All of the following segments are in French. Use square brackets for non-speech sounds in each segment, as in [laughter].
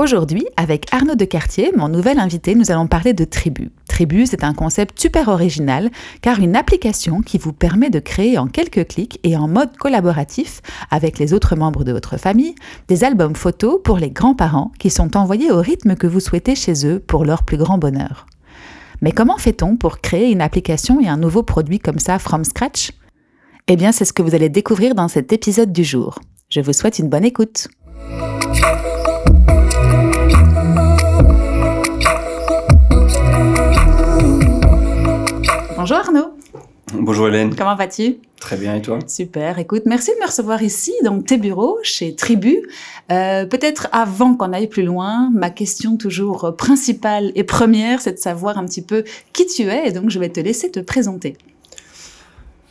Aujourd'hui, avec Arnaud Decartier, mon nouvel invité, nous allons parler de Tribu. Tribu, c'est un concept super original, car une application qui vous permet de créer en quelques clics et en mode collaboratif avec les autres membres de votre famille des albums photos pour les grands-parents qui sont envoyés au rythme que vous souhaitez chez eux pour leur plus grand bonheur. Mais comment fait-on pour créer une application et un nouveau produit comme ça from scratch? Eh bien, c'est ce que vous allez découvrir dans cet épisode du jour. Je vous souhaite une bonne écoute. Bonjour Arnaud. Bonjour Hélène. Comment vas-tu? Très bien et toi? Super. Écoute, merci de me recevoir ici, dans tes bureaux, chez Tribu. Euh, Peut-être avant qu'on aille plus loin, ma question toujours principale et première, c'est de savoir un petit peu qui tu es, et donc je vais te laisser te présenter.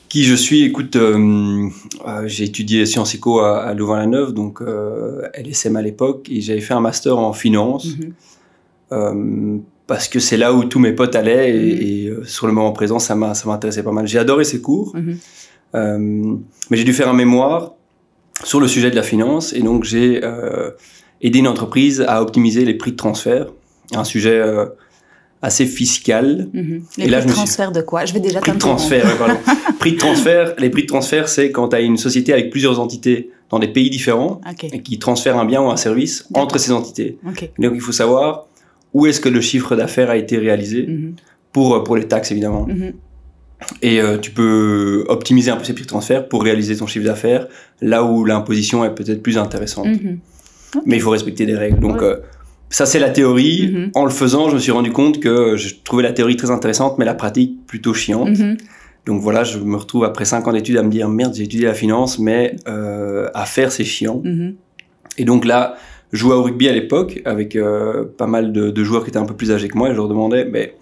Qui je suis? Écoute, euh, euh, j'ai étudié Sciences Éco à, à Louvain-la-Neuve, donc LSM à l'époque, et j'avais fait un master en finance. Mhm. Parce que c'est là où tous mes potes allaient et, Mhm. et, euh, sur le moment présent, ça m'intéressait pas mal. J'ai adoré ces cours, Mhm. euh, mais j'ai dû faire un mémoire sur le sujet de la finance et donc j'ai euh, aidé une entreprise à optimiser les prix de transfert, un sujet assez fiscal. Mhm. Les Et prix de suis- transfert de quoi? Je vais déjà Prix de transfert, pardon. [laughs] prix de transfert, les prix de transfert, c'est quand tu as une société avec plusieurs entités dans des pays différents et qui transfèrent un bien ou un service entre ces entités. Donc il faut savoir où est-ce que le chiffre d'affaires a été réalisé Mhm. pour, pour les taxes évidemment. Mhm. Et euh, tu peux optimiser un peu ces prix de transfert pour réaliser ton chiffre d'affaires là où l'imposition est peut-être plus intéressante. Mhm. Mais il faut respecter des règles. Donc Ouais. euh, ça c'est la théorie. En le faisant, je me suis rendu compte que je trouvais la théorie très intéressante mais la pratique plutôt chiante. Donc voilà, je me retrouve après 5 ans d'études à me dire merde, j'ai étudié la finance, mais euh, à faire c'est chiant. Et donc là, jouais au rugby à l'époque avec euh, pas mal de, de joueurs qui étaient un peu plus âgés que moi et je leur demandais, mais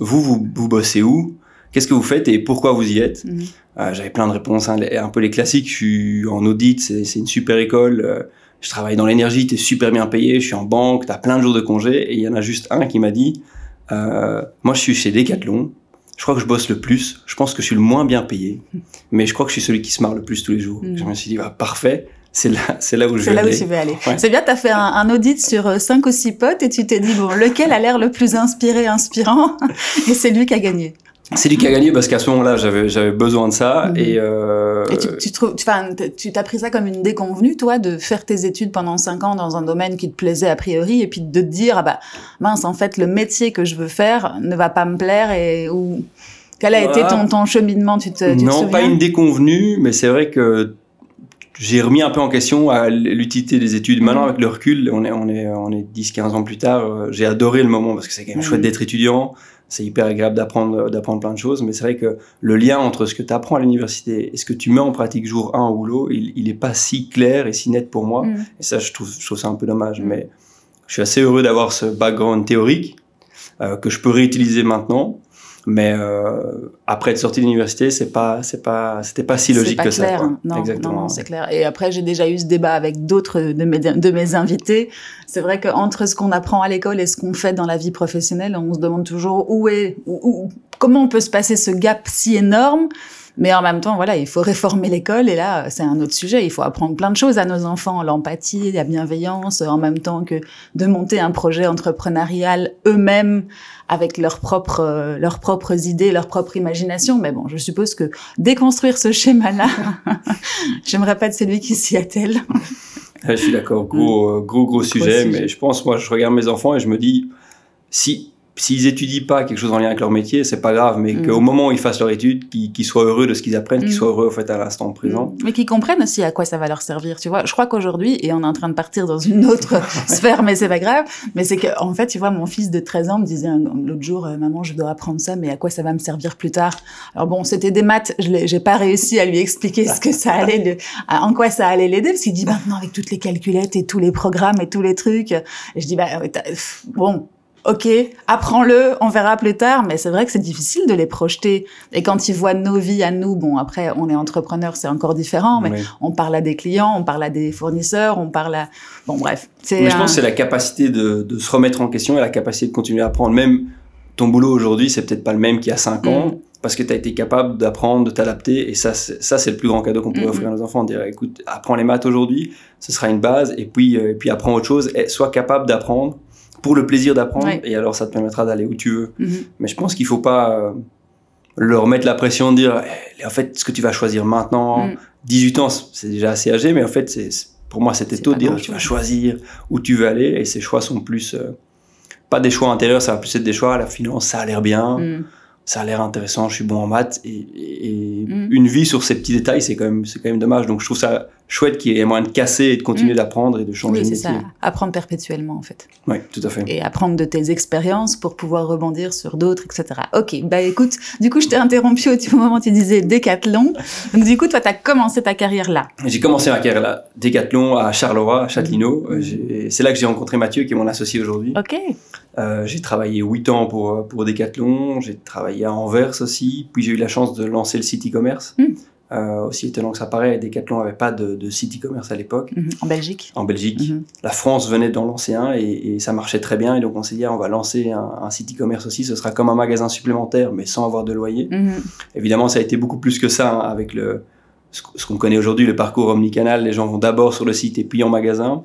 vous, vous, vous bossez où? Qu'est-ce que vous faites et pourquoi vous y êtes? Mhm. Euh, J'avais plein de réponses, hein, un peu les classiques. Je suis en audit, c'est une super école. euh, je travaille dans l'énergie, t'es super bien payé. Je suis en banque, t'as plein de jours de congé. Et il y en a juste un qui m'a dit, moi je suis chez Decathlon. Je crois que je bosse le plus. Je pense que je suis le moins bien payé, mais je crois que je suis celui qui se marre le plus tous les jours. Mhm. Je me suis dit, bah, parfait. C'est là, c'est là où je C'est vais là où tu veux aller. Ouais. C'est bien, tu as fait un, un audit sur euh, cinq ou six potes et tu t'es dit, bon, lequel a l'air le plus inspiré, inspirant [laughs] Et c'est lui qui a gagné. C'est lui qui a gagné parce qu'à ce moment-là, j'avais, j'avais besoin de ça. Mhm. Et, euh, Et tu, tu trouves, tu- enfin, t- tu t'as pris ça comme une déconvenue, toi, de faire tes études pendant cinq ans dans un domaine qui te plaisait a priori, et puis de te dire, ah bah, mince, en fait, le métier que je veux faire ne va pas me plaire, et ou quel a été ton, ton cheminement, tu te, tu non, pas une déconvenue, mais c'est vrai que j'ai remis un peu en question l'utilité des études. Maintenant, Mhm. avec le recul, on est, on est, on est 10-15 ans plus tard, euh, j'ai adoré le moment parce que c'est quand même Mhm. chouette d'être étudiant. C'est hyper agréable d'apprendre, d'apprendre plein de choses, mais c'est vrai que le lien entre ce que tu apprends à l'université et ce que tu mets en pratique jour 1 au boulot, il, il est pas si clair et si net pour moi. Mhm. Et ça, je trouve, je trouve ça un peu dommage. Mm. Mais je suis assez heureux d'avoir ce background théorique euh, que je peux réutiliser maintenant. Mais euh, après être sorti de l'université, c'est pas, c'est pas, c'était pas si logique pas que clair. ça. quoi. Non, Exactement. non, non, c'est clair. Et après, j'ai déjà eu ce débat avec d'autres de mes, de mes invités. C'est vrai qu'entre ce qu'on apprend à l'école et ce qu'on fait dans la vie professionnelle, on se demande toujours où est, où, où- comment on peut se passer ce gap si énorme. Mais en même temps, voilà, il faut [laughs] réformer l'école et là, c'est un autre sujet. Il faut apprendre plein de choses à nos enfants, l'empathie, la bienveillance, en même temps que de monter un projet entrepreneurial eux-mêmes avec leurs propres, euh, leurs propres idées, leur propre imagination. Mais bon, je suppose que déconstruire ce schéma-là, [laughs] j'aimerais pas être celui qui s'y attelle. Je suis d'accord. Gros, euh, gros, gros sujet. sujet. Mais je pense, moi, je regarde mes enfants et je me dis, si, s'ils étudient pas quelque chose en lien avec leur métier, c'est pas grave, mais Mm. qu'au moment où ils fassent leur étude, qu'ils qu'ils soient heureux de ce qu'ils apprennent, qu'ils Mm. soient heureux en fait à l'instant présent. Mais qui comprennent aussi à quoi ça va leur servir, tu vois. Je crois qu'aujourd'hui, et on est en train de partir dans une autre [laughs] sphère, mais c'est pas grave, mais c'est que, en fait, tu vois, mon fils de 13 ans me disait l'autre jour, euh, maman, je dois apprendre ça, mais à quoi ça va me servir plus tard? Alors bon, c'était des maths, je j'ai pas réussi à lui expliquer ce que ça [laughs] allait, le- à- en quoi ça allait l'aider, parce qu'il dit maintenant avec toutes les calculettes et tous les programmes et tous les trucs, et je dis, bah, ouais, bon, Ok, apprends-le, on verra plus tard, mais c'est vrai que c'est difficile de les projeter. Et quand ils voient nos vies à nous, bon, après, on est entrepreneur, c'est encore différent, mais on parle à des clients, on parle à des fournisseurs, on parle à... Bon, bref. c'est Mais je un- pense que c'est la capacité de, de se remettre en question et la capacité de continuer à apprendre. Même ton boulot aujourd'hui, c'est peut-être pas le même qu'il y a 5 ans, Mm. parce que tu as été capable d'apprendre, de t'adapter. Et ça, c'est le plus grand cadeau qu'on Mm, offrir à nos enfants. Dire, écoute, apprends les maths aujourd'hui, ce sera une base, et puis, euh, et puis apprends autre chose. Et sois capable d'apprendre pour le plaisir d'apprendre, Ouais. et alors ça te permettra d'aller où tu veux. Mhm. Mais je pense qu'il faut pas euh, leur mettre la pression de dire, Eh, en fait, ce que tu vas choisir maintenant, Mm. 18 ans, c'est déjà assez âgé, mais en fait, c'est pour moi, c'était tôt de dire, tu vas choisir où tu veux aller, et ces choix sont plus, euh, pas des choix intérieurs, ça va plus être des choix, la finance, ça a l'air bien, Mm. ça a l'air intéressant, je suis bon en maths, et, et- et Mm. une vie sur ces petits détails, c'est quand même, c'est quand même dommage. Donc, je trouve ça chouette qu'il y ait moyen de casser et de continuer Mm. d'apprendre et de changer Oui, de c'est métier. ça. Apprendre perpétuellement, en fait. Oui, tout à fait. Et apprendre de tes expériences pour pouvoir rebondir sur d'autres, etc. Ok, bah écoute, du coup, je t'ai interrompu au moment où tu disais décathlon. Donc, du coup, toi, tu as commencé ta carrière là. J'ai commencé ma carrière là, Décathlon à Charleroi, à Châtelineau. Mhm. Euh, C'est là que j'ai rencontré Mathieu, qui est mon associé aujourd'hui. Ok. Euh, j'ai travaillé 8 ans pour, euh, pour Decathlon, j'ai travaillé à Anvers aussi, puis j'ai eu la chance de lancer le site e-commerce. Mm. Euh, aussi étonnant que ça paraît, Decathlon n'avait pas de, de site e-commerce à l'époque, Mhm. En Belgique. en Belgique. Mhm. La France venait d'en lancer un et, et ça marchait très bien. Et donc on s'est dit, ah, on va lancer un, un site e-commerce aussi, ce sera comme un magasin supplémentaire, mais sans avoir de loyer. Mhm. Évidemment, ça a été beaucoup plus que ça hein, avec le, ce qu- ce qu'on connaît aujourd'hui, le parcours omnicanal. Les gens vont d'abord sur le site et puis en magasin.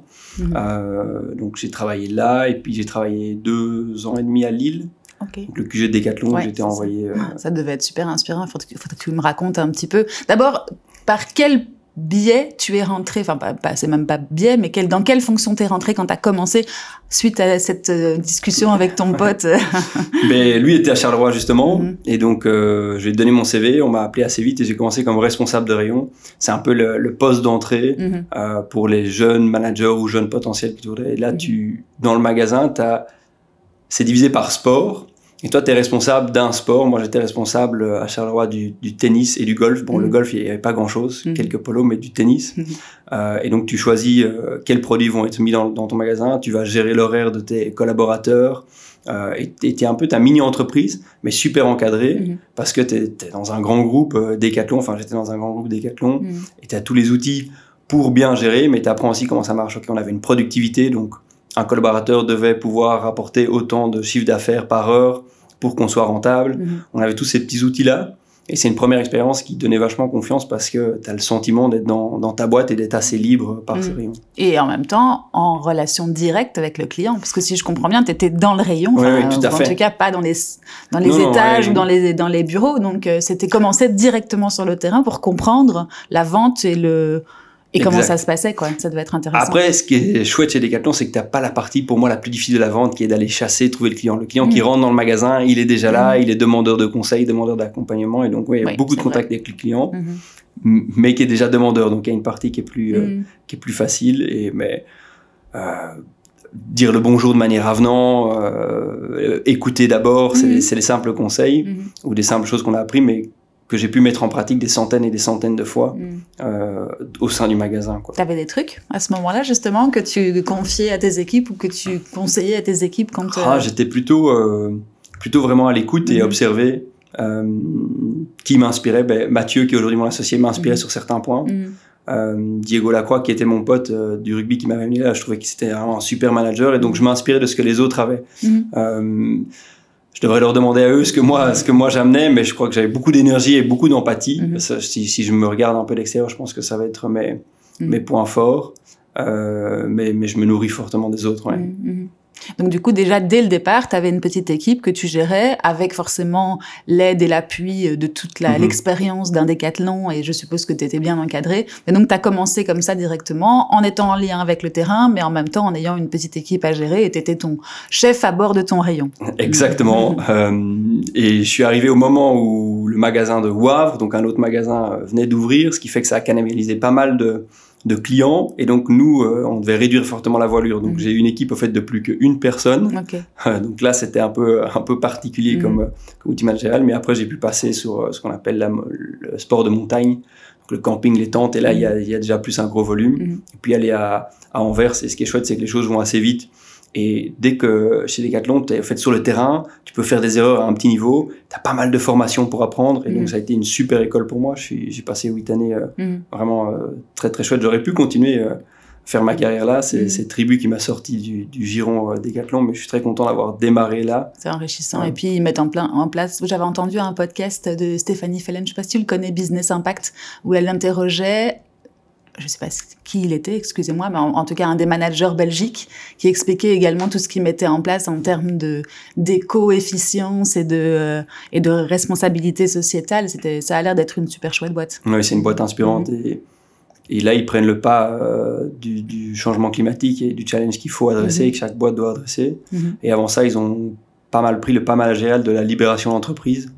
Euh, donc j'ai travaillé là et puis j'ai travaillé deux ans et demi à Lille. Donc, le QG de Decathlon, Ouais, j'étais ça. envoyé. euh, Ça devait être super inspirant. Il faudrait, que- faudrait que tu me racontes un petit peu. D'abord, par quel biais tu es rentré? Enfin, pas, pas- c'est même pas biais, mais quel, dans quelle fonction tu es rentré quand tu as commencé suite à cette euh, discussion avec ton [laughs] pote? Mais [laughs] lui était à Charleroi justement, Mhm. et donc euh, je lui ai donné mon CV, on m'a appelé assez vite et j'ai commencé comme responsable de rayon. C'est un peu le, le poste d'entrée Mhm. euh, pour les jeunes managers ou jeunes potentiels. Et là, Mhm. tu, dans le magasin, t'as- c'est divisé par sport. Et toi, tu es responsable d'un sport. Moi, j'étais responsable euh, à Charleroi du, du tennis et du golf. Bon, le Mhm. golf, il n'y avait pas grand-chose, Mhm. quelques polos, mais du tennis. Mhm. Euh, et donc, tu choisis euh, quels produits vont être mis dans, dans ton magasin. Tu vas gérer l'horaire de tes collaborateurs. Euh, et tu es un peu ta mini-entreprise, mais super encadrée, parce que tu es, dans un grand groupe Decathlon. Enfin, j'étais dans un grand groupe Decathlon Mhm. et tu as tous les outils pour bien gérer, mais tu apprends aussi comment ça marche. Ok, on avait une productivité, donc un collaborateur devait pouvoir rapporter autant de chiffre d'affaires par heure pour qu'on soit rentable. Mhm. On avait tous ces petits outils-là. Et c'est une première expérience qui donnait vachement confiance parce que tu as le sentiment d'être dans, dans ta boîte et d'être assez libre par ces Mhm. rayons. Et en même temps, en relation directe avec le client. Parce que si je comprends bien, tu étais dans le rayon. Oui, tout à ou En fait. tout cas, pas dans les, dans les Non, non, étages ouais. ou dans les, dans les bureaux. Donc, euh, c'était commencer directement sur le terrain pour comprendre la vente et le, et comment ça se passait, quoi? Ça devait être intéressant. Après, ce qui est chouette chez Decathlon, c'est que tu n'as pas la partie, pour moi, la plus difficile de la vente, qui est d'aller chasser, trouver le client. Le client qui Mm. rentre dans le magasin, il est déjà là, Mm. il est demandeur de conseils, demandeur d'accompagnement. Et donc, oui, il y a beaucoup de contacts avec le client. Mhm. m- mais qui est déjà demandeur. Donc il y a une partie qui est plus, euh, qui est plus facile. Et, mais euh, dire le bonjour de manière avenant, euh, écouter d'abord, c'est Mhm. c'est les simples conseils Mhm. ou des simples choses qu'on a appris, mais que j'ai pu mettre en pratique des centaines et des centaines de fois Mhm. euh, au sein du magasin. Quoi. T'avais des trucs à ce moment-là, justement, que tu confiais à tes équipes ou que tu conseillais à tes équipes quand. euh, Ah, J'étais plutôt, euh, plutôt vraiment à l'écoute et Mhm. observer. euh, qui m'inspirait ben, Mathieu, qui est aujourd'hui mon associé, m'inspirait Mhm. sur certains points. Diego Lacroix, qui était mon pote du rugby qui m'avait amené là, je trouvais que c'était vraiment un super manager et donc je m'inspirais de ce que les autres avaient. Je devrais leur demander à eux ce que moi, ce que moi j'amenais, mais je crois que j'avais beaucoup d'énergie et beaucoup d'empathie. Mhm. Si, si je me regarde un peu d'extérieur, je pense que ça va être mes, Mhm. mes points forts, Euh, mais, mais je me nourris fortement des autres. Ouais. Mhm. Donc du coup, déjà dès le départ, tu avais une petite équipe que tu gérais avec forcément l'aide et l'appui de toute Mhm. l'expérience d'un décathlon et je suppose que tu étais bien encadré. Et donc tu as commencé comme ça directement en étant en lien avec le terrain, mais en même temps en ayant une petite équipe à gérer et tu étais ton chef à bord de ton rayon. Exactement. Euh, et je suis arrivé au moment où le magasin de Wavre, donc un autre magasin, euh, venait d'ouvrir, ce qui fait que ça a cannibalisé pas mal de, de clients. Et donc nous, euh, on devait réduire fortement la voilure. Donc Mhm. j'ai eu une équipe au fait de plus qu'une personne. [laughs] Donc là, c'était un peu, un peu particulier Mhm. comme, euh, comme outil managérial. Mais après, j'ai pu passer sur euh, ce qu'on appelle la, le sport de montagne. Donc le camping, les tentes. Et là, il y, a, il y a déjà plus un gros volume. Et puis aller à, à Anvers, et ce qui est chouette, c'est que les choses vont assez vite. Et dès que chez Decathlon, tu es fait sur le terrain, tu peux faire des erreurs à un petit niveau, tu as pas mal de formations pour apprendre, et donc ça a été une super école pour moi. J'ai passé huit années euh, Mhm. vraiment euh, très très chouette. J'aurais pu continuer euh, à faire ma carrière là. C'est Mhm. c'est Tribu qui m'a sorti du, du giron Decathlon, mais je suis très content d'avoir démarré là. C'est enrichissant. Ouais. Et puis, ils mettent en, plein, en place. J'avais entendu un podcast de Stéphanie Fellen, je sais pas si tu le connais, Business Impact, où elle interrogeait, je sais pas qui il était, excusez-moi, mais en, en tout cas, un des managers belgiques qui expliquait également tout ce qu'ils mettaient en place en termes de d'éco-efficience et de, euh, et de responsabilité sociétale. C'était, ça a l'air d'être une super chouette boîte. Ouais, c'est une boîte inspirante Mhm. et, et là ils prennent le pas euh, du, du changement climatique et du challenge qu'il faut adresser Mhm. et que chaque boîte doit adresser. Mhm. Et avant ça, ils ont pas mal pris le pas mal génial de la libération d'entreprise,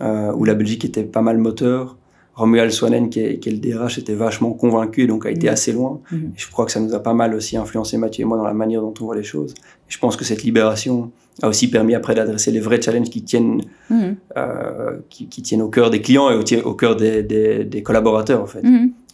euh, où la Belgique était pas mal moteur. Romuald Swanen, qui est, qui est le DRH, était vachement convaincu et donc a été Mhm. assez loin. Et je crois que ça nous a pas mal aussi influencé, Mathieu et moi, dans la manière dont on voit les choses. Et je pense que cette libération a aussi permis après d'adresser les vrais challenges qui tiennent, Mhm. euh, qui, qui tiennent au cœur des clients et au, au cœur des, des, des collaborateurs, en fait.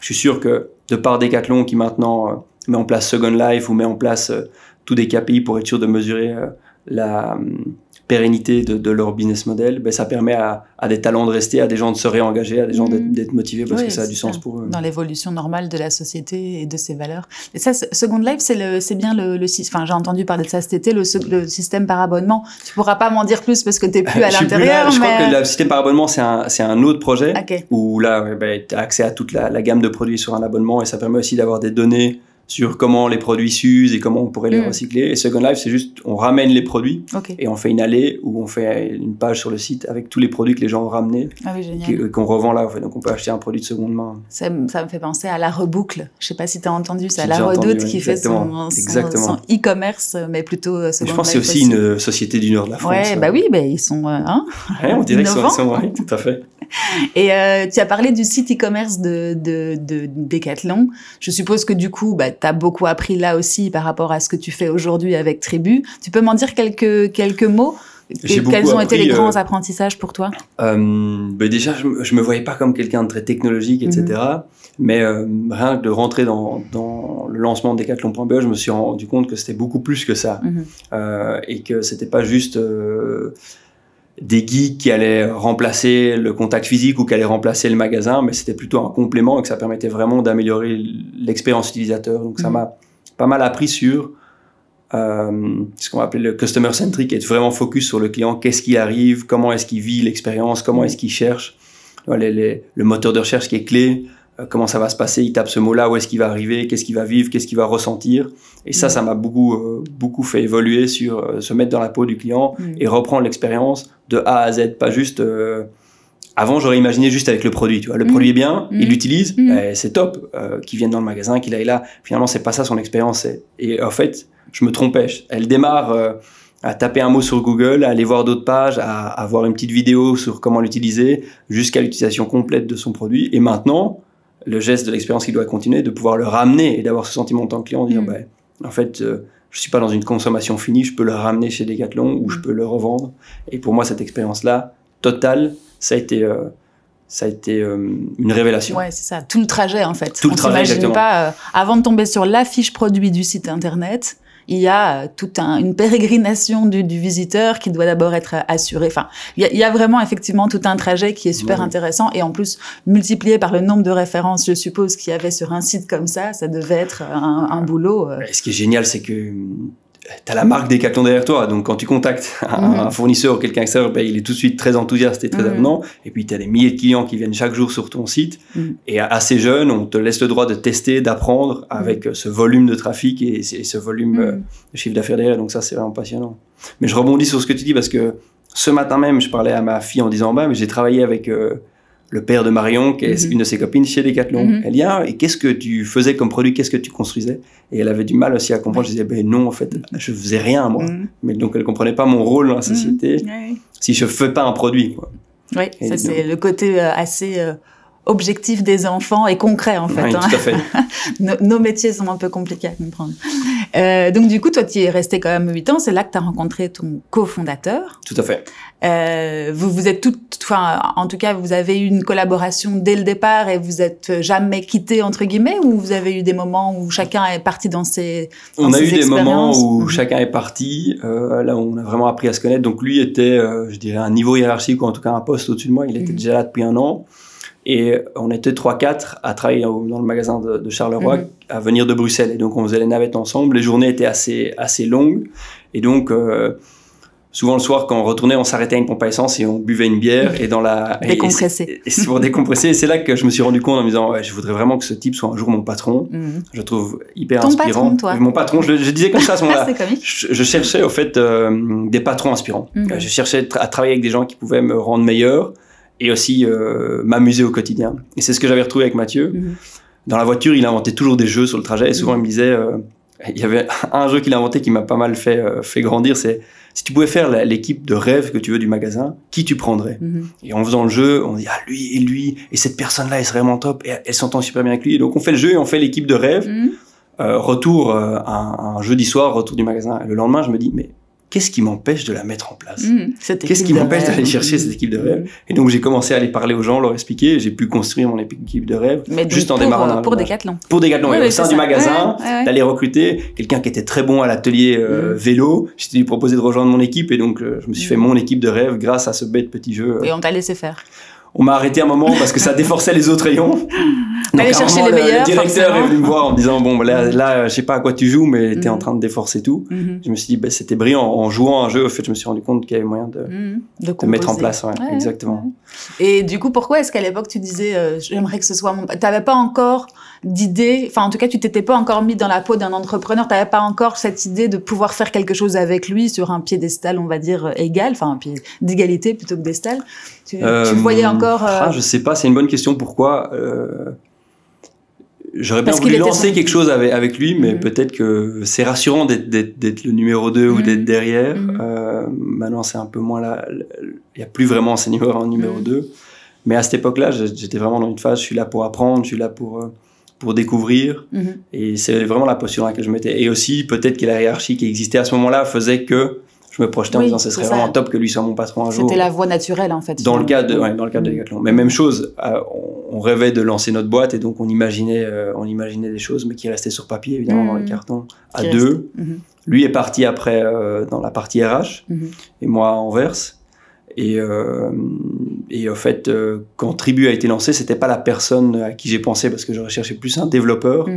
Je suis sûr que de par Decathlon qui maintenant euh, met en place Second Life ou met en place euh, tous des KPI pour être sûr de mesurer euh, la hum, pérennité de, de leur business model, ben, ça permet à, à des talents de rester, à des gens de se réengager, à des gens d'être- d'être motivés parce Oui, que ça a du sens ça. pour eux. Dans l'évolution normale de la société et de ses valeurs. Et ça, Second Life, c'est le, c'est bien le, le enfin, j'ai entendu parler de ça cet été, le, système par abonnement. Tu pourras pas m'en dire plus parce que t'es plus à [laughs] l'intérieur. Je crois que le système par abonnement, c'est un, c'est un autre projet où là, tu as accès à toute la, la gamme de produits sur un abonnement et ça permet aussi d'avoir des données sur comment les produits s'usent et comment on pourrait les Mm. recycler. Et Second Life, c'est juste, on ramène les produits et on fait une allée où on fait une page sur le site avec tous les produits que les gens ont ramenés Ah oui, qu'on revend là. En fait. Donc on peut acheter un produit de seconde main. Ça, me- ça me fait penser à la reboucle. Je sais pas si tu as entendu ça. La redoute oui, qui fait son, e-commerce, mais plutôt euh, Et Second je pense que c'est aussi une euh, société du nord de la France. Ouais, euh. bah oui, bah ils sont. hein [laughs] Ouais, on dirait qu'ils sont, ouais, tout à fait. [laughs] Et euh, tu as parlé du site e-commerce de, de, de Decathlon. Je suppose que du coup, bah, tu as beaucoup appris là aussi par rapport à ce que tu fais aujourd'hui avec Tribu. Tu peux m'en dire quelques, quelques mots? Quels ont été les grands euh, apprentissages pour toi? Euh, ben déjà, je, je me voyais pas comme quelqu'un de très technologique, etc. Mhm. Mais euh, rien que de rentrer dans, dans le lancement de Decathlon.be, je me suis rendu compte que c'était beaucoup plus que ça. Mhm. Et que c'était pas juste des geeks qui allaient remplacer le contact physique ou qui allaient remplacer le magasin, mais c'était plutôt un complément et que ça permettait vraiment d'améliorer l'expérience utilisateur. Donc ça Mhm. m'a pas mal appris sur euh, ce qu'on va appeler le customer centric, être vraiment focus sur le client, qu'est-ce qui arrive, comment est-ce qu'il vit l'expérience, comment est-ce qu'il cherche, Voilà, les- les- le moteur de recherche qui est clé, comment ça va se passer, il tape ce mot-là, où est-ce qu'il va arriver, qu'est-ce qu'il va vivre, qu'est-ce qu'il va ressentir? Et ça, Mhm. ça m'a beaucoup, euh, beaucoup fait évoluer sur euh, se mettre dans la peau du client Mhm. et reprendre l'expérience de A à Z, pas juste. euh, avant, j'aurais imaginé juste avec le produit. Tu vois, le Mhm. produit est bien, il l'utilise, ben, c'est top. Euh, qu'il vienne dans le magasin, qu'il aille là. Finalement, c'est pas ça son expérience. Et en fait, je me trompais. Elle démarre euh, à taper un mot sur Google, à aller voir d'autres pages, à, à voir une petite vidéo sur comment l'utiliser, jusqu'à l'utilisation complète de son produit. Et maintenant, le geste de l'expérience qui doit continuer, de pouvoir le ramener et d'avoir ce sentiment en tant que client, de dire, ben, en fait, euh, je suis pas dans une consommation finie, je peux le ramener chez Decathlon ou je Mhm. peux le revendre. Et pour moi, cette expérience-là, totale, ça a été, euh, ça a été euh, une révélation. Ouais, c'est ça. Tout le trajet, en fait. Tout le trajet, exactement. pas, euh, avant de tomber sur la fiche produit du site internet, il y a euh, toute un, une pérégrination du, du visiteur qui doit d'abord être euh, assurée. Enfin, il y, a, il y a vraiment effectivement tout un trajet qui est super intéressant et en plus multiplié par le nombre de références, je suppose qu'il y avait sur un site comme ça, ça devait être un, un boulot. euh, Et ce qui est génial, c'est que tu as la marque Decathlon derrière toi. Donc, quand tu contactes [laughs] un, fournisseur ou quelqu'un extérieur, ben, il est tout de suite très enthousiaste et très avenant. Et puis, tu as des milliers de clients qui viennent chaque jour sur ton site. Et assez jeune, on te laisse le droit de tester, d'apprendre avec ce volume de trafic et, ce volume euh, de chiffre d'affaires derrière. Donc, ça, c'est vraiment passionnant. Mais je rebondis sur ce que tu dis parce que ce matin même, je parlais à ma fille en disant, bah, mais j'ai travaillé avec euh, le père de Marion, qui est mhm. une de ses copines chez Decathlon. Mhm. Elle dit, ah, et qu'est-ce que tu faisais comme produit, qu'est-ce que tu construisais? Et elle avait du mal aussi à comprendre. Je disais, ben non, en fait, je faisais rien, moi. Mhm. Mais donc, elle comprenait pas mon rôle dans la société si je fais pas un produit. Quoi. Oui, ça c'est le côté euh, assez euh, objectif des enfants et concret en fait. Oui, tout à fait. [laughs] nos, métiers sont un peu compliqués à comprendre. Euh, donc du coup, toi, tu es resté quand même 8 ans. C'est là que tu as rencontré ton cofondateur. Tout à fait. Euh, vous vous êtes tout, enfin, en tout cas, vous avez eu une collaboration dès le départ et vous êtes jamais quitté entre guillemets, ou vous avez eu des moments où chacun est parti dans ses. Dans on a eu des moments où chacun est parti. Euh, là, on a vraiment appris à se connaître. Donc lui était, euh, je dirais, un niveau hiérarchique ou en tout cas un poste au-dessus de moi. Il était mhm. déjà là depuis un an. Et on était 3-4 à travailler dans le magasin de, Charleroi, mhm. à venir de Bruxelles. Et donc, on faisait les navettes ensemble. Les journées étaient assez, assez longues. Et donc, euh, souvent le soir, quand on retournait, on s'arrêtait à une pompe à essence et on buvait une bière. Et dans la. Décompresser. Et, c'est pour décompresser. Et c'est là que je me suis rendu compte en me disant, ouais, je voudrais vraiment que ce type soit un jour mon patron. Mhm. Je trouve hyper Ton inspirant. Patron, toi. Mon patron, je, disais comme ça à ce [laughs] moment-là. je, je, cherchais, au fait, euh, des patrons inspirants. Mhm. Je cherchais à travailler avec des gens qui pouvaient me rendre meilleur et aussi euh, m'amuser au quotidien. Et c'est ce que j'avais retrouvé avec Mathieu. Mhm. Dans la voiture, il inventait toujours des jeux sur le trajet et souvent il me disait, euh, il y avait [laughs] un jeu qu'il a inventé qui m'a pas mal fait, euh, fait grandir, c'est si tu pouvais faire l'équipe de rêve que tu veux du magasin, qui tu prendrais? Mhm. Et en faisant le jeu, on dit ah lui et lui et cette personne-là, elle serait vraiment top et elle s'entend super bien avec lui. Et donc on fait le jeu et on fait l'équipe de rêve. Mhm. retour un, un jeudi soir, retour du magasin. le lendemain, je me dis mais qu'est-ce qui m'empêche de la mettre en place mmh, Qu'est-ce qui m'empêche d'aller chercher cette équipe de rêve Et donc j'ai commencé à aller parler aux gens, leur expliquer, j'ai pu construire mon équipe de rêve Mais juste en démarrant euh, pour Decathlon. Pour Decathlon, oui, au sein du magasin, d'aller recruter quelqu'un qui était très bon à l'atelier euh, mmh. vélo. J'ai lui proposé de rejoindre mon équipe et donc euh, je me suis fait mmh. mon équipe de rêve grâce à ce bête petit jeu. Et on t'a laissé faire on m'a arrêté un moment parce que ça déforçait les autres rayons. [laughs] Aller chercher les meilleurs. Le directeur est venu me voir en me disant bon là, là je sais pas à quoi tu joues mais tu es en mhm. train de déforcer tout. Mhm. Je me suis dit bah, c'était brillant en jouant un jeu. En fait je me suis rendu compte qu'il y avait moyen de, mhm. de, mettre en place. Ouais, exactement. Et du coup pourquoi est-ce qu'à l'époque tu disais euh, j'aimerais que ce soit mon. T'avais pas encore d'idée. Enfin en tout cas tu t'étais pas encore mis dans la peau d'un entrepreneur. T'avais pas encore cette idée de pouvoir faire quelque chose avec lui sur un piédestal on va dire égal, enfin un pied d'égalité plutôt que d'estal. Tu, tu euh, voyais encore. Euh, ah, je sais pas, c'est une bonne question. Pourquoi euh, J'aurais bien voulu lancer quelque chose avec, avec lui, mais mhm. peut-être que c'est rassurant d'être le numéro 2 ou mhm. d'être derrière. Mhm. maintenant, c'est un peu moins là. Il n'y a plus vraiment numéro 1, numéro 2. Mais à cette époque-là, j'étais vraiment dans une phase, je suis là pour apprendre, je suis là pour, pour découvrir. Et c'est vraiment la posture dans laquelle je m'étais. Et aussi, peut-être que la hiérarchie qui existait à ce moment-là faisait que je me projetais en disant ce serait vraiment top que lui soit mon patron un jour. C'était la voie naturelle en fait. Dans le cadre de, ouais, dans le cadre de. Decathlon. Mais même chose, euh, on, rêvait de lancer notre boîte et donc on imaginait, euh, on imaginait des choses, mais qui restaient sur papier évidemment dans les mm. cartons à deux. Mm-hmm. Lui est parti après euh, dans la partie RH mm-hmm. et moi en verse. Et, et au fait, quand Tribu a été lancé, c'était pas la personne à qui j'ai pensé parce que je recherchais plus un développeur.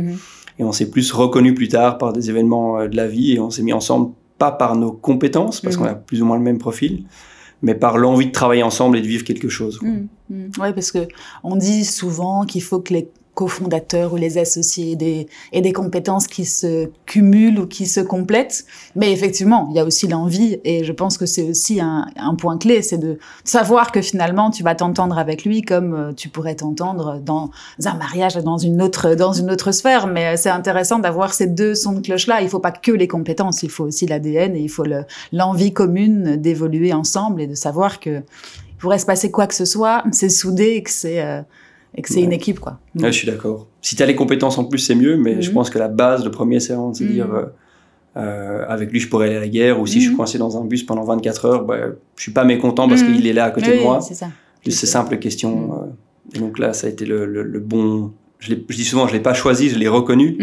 Et on s'est plus reconnu plus tard par des événements de la vie et on s'est mis ensemble pas par nos compétences, parce mm. qu'on a plus ou moins le même profil, mais par l'envie de travailler ensemble et de vivre quelque chose. Mm, mm. Oui, parce que on dit souvent qu'il faut que les cofondateurs ou les associés des, et des compétences qui se cumulent ou qui se complètent. Mais effectivement, il y a aussi l'envie et je pense que c'est aussi un, un, point clé, c'est de savoir que finalement tu vas t'entendre avec lui comme euh, tu pourrais t'entendre dans un mariage dans une autre dans une autre sphère. Mais c'est intéressant d'avoir ces deux sons de cloche là. Il faut pas que les compétences, il faut aussi l'ADN et il faut l'envie commune d'évoluer ensemble et de savoir que il pourrait se passer quoi que ce soit, c'est soudé et que c'est euh, et que c'est une équipe, quoi. je suis d'accord. Si tu as les compétences en plus, c'est mieux, mais je mhm. pense que la base, le premier, c'est vraiment de se dire, mhm. euh, euh, avec lui, je pourrais aller à la guerre, ou si je suis mhm. coincé dans un bus pendant 24 heures, bah, je suis pas mécontent parce qu'il est là à côté de moi. c'est ça. C'est simple question. Euh, et donc là, ça a été le, le, bon. Je, je, dis souvent, je l'ai pas choisi, je l'ai reconnu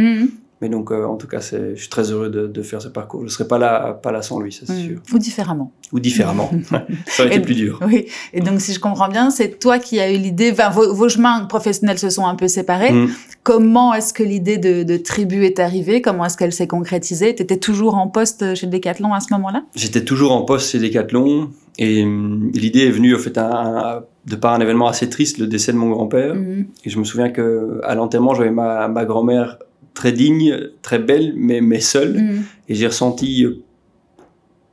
Mais donc, euh, en tout cas, je suis très heureux de, faire ce parcours. Je ne serais pas là, pas là sans lui, ça c'est mm. sûr. Ou différemment. Ou différemment. [laughs] ça aurait été plus dur. Oui. Et donc, si je comprends bien, c'est toi qui as eu l'idée. Enfin, vos, chemins professionnels se sont un peu séparés. Mm. Comment est-ce que l'idée de, tribu est arrivée? Comment est-ce qu'elle s'est concrétisée? Tu étais toujours en poste chez Decathlon à ce moment-là? J'étais toujours en poste chez Decathlon. Et hum, l'idée est venue, au fait, de par un événement assez triste, le décès de mon grand-père. Mm-hmm. Et je me souviens que à l'enterrement, j'avais ma, ma grand-mère très digne, très belle, mais, mais seule. Mm. Et j'ai ressenti euh,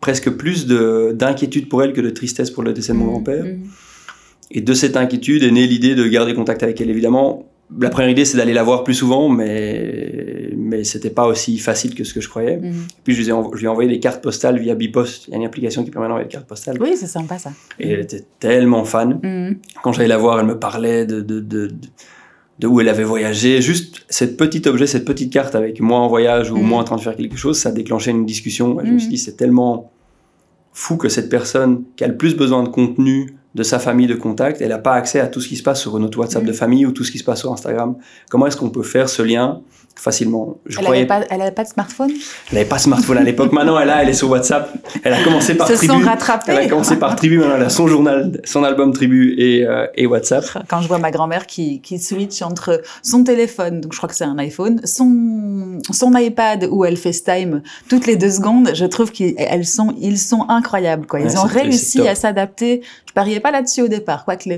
presque plus d'inquiétude pour elle que de tristesse pour le décès de mon mm. grand-père. Mm. Et de cette inquiétude est née l'idée de garder contact avec elle. Évidemment, la première idée, c'est d'aller la voir plus souvent, mais, mais c'était pas aussi facile que ce que je croyais. Puis je lui, ai, je lui, ai, envoyé des cartes postales via Bipost. Il y a une application qui permet d'envoyer des cartes postales. Oui, c'est sympa ça. Et elle était tellement fan. Quand j'allais la voir, elle me parlait de, de, de de où elle avait voyagé. Juste cette petit objet, cette petite carte avec moi en voyage ou mm. moi en train de faire quelque chose, ça a déclenché une discussion. je me suis mm. dit, c'est tellement fou que cette personne qui a le plus besoin de contenu de sa famille de contact, elle n'a pas accès à tout ce qui se passe sur notre WhatsApp de mm. famille ou tout ce qui se passe sur Instagram. Comment est-ce qu'on peut faire ce lien facilement. Je elle n'avait pas, pas, de smartphone Elle n'avait pas de smartphone à l'époque. Maintenant, elle a, elle est sur WhatsApp. Elle a commencé par Se Tribu. Sont rattrapés. Elle a commencé par Tribu, maintenant elle a son journal, son album Tribu et, euh, et WhatsApp. Quand je vois ma grand-mère qui, qui switch entre son téléphone, donc je crois que c'est un iPhone, son, son iPad où elle FaceTime toutes les deux secondes, je trouve qu'ils sont, ils sont incroyables. Quoi. Ils ont réussi à s'adapter. Je pariais pas là-dessus au départ, quoique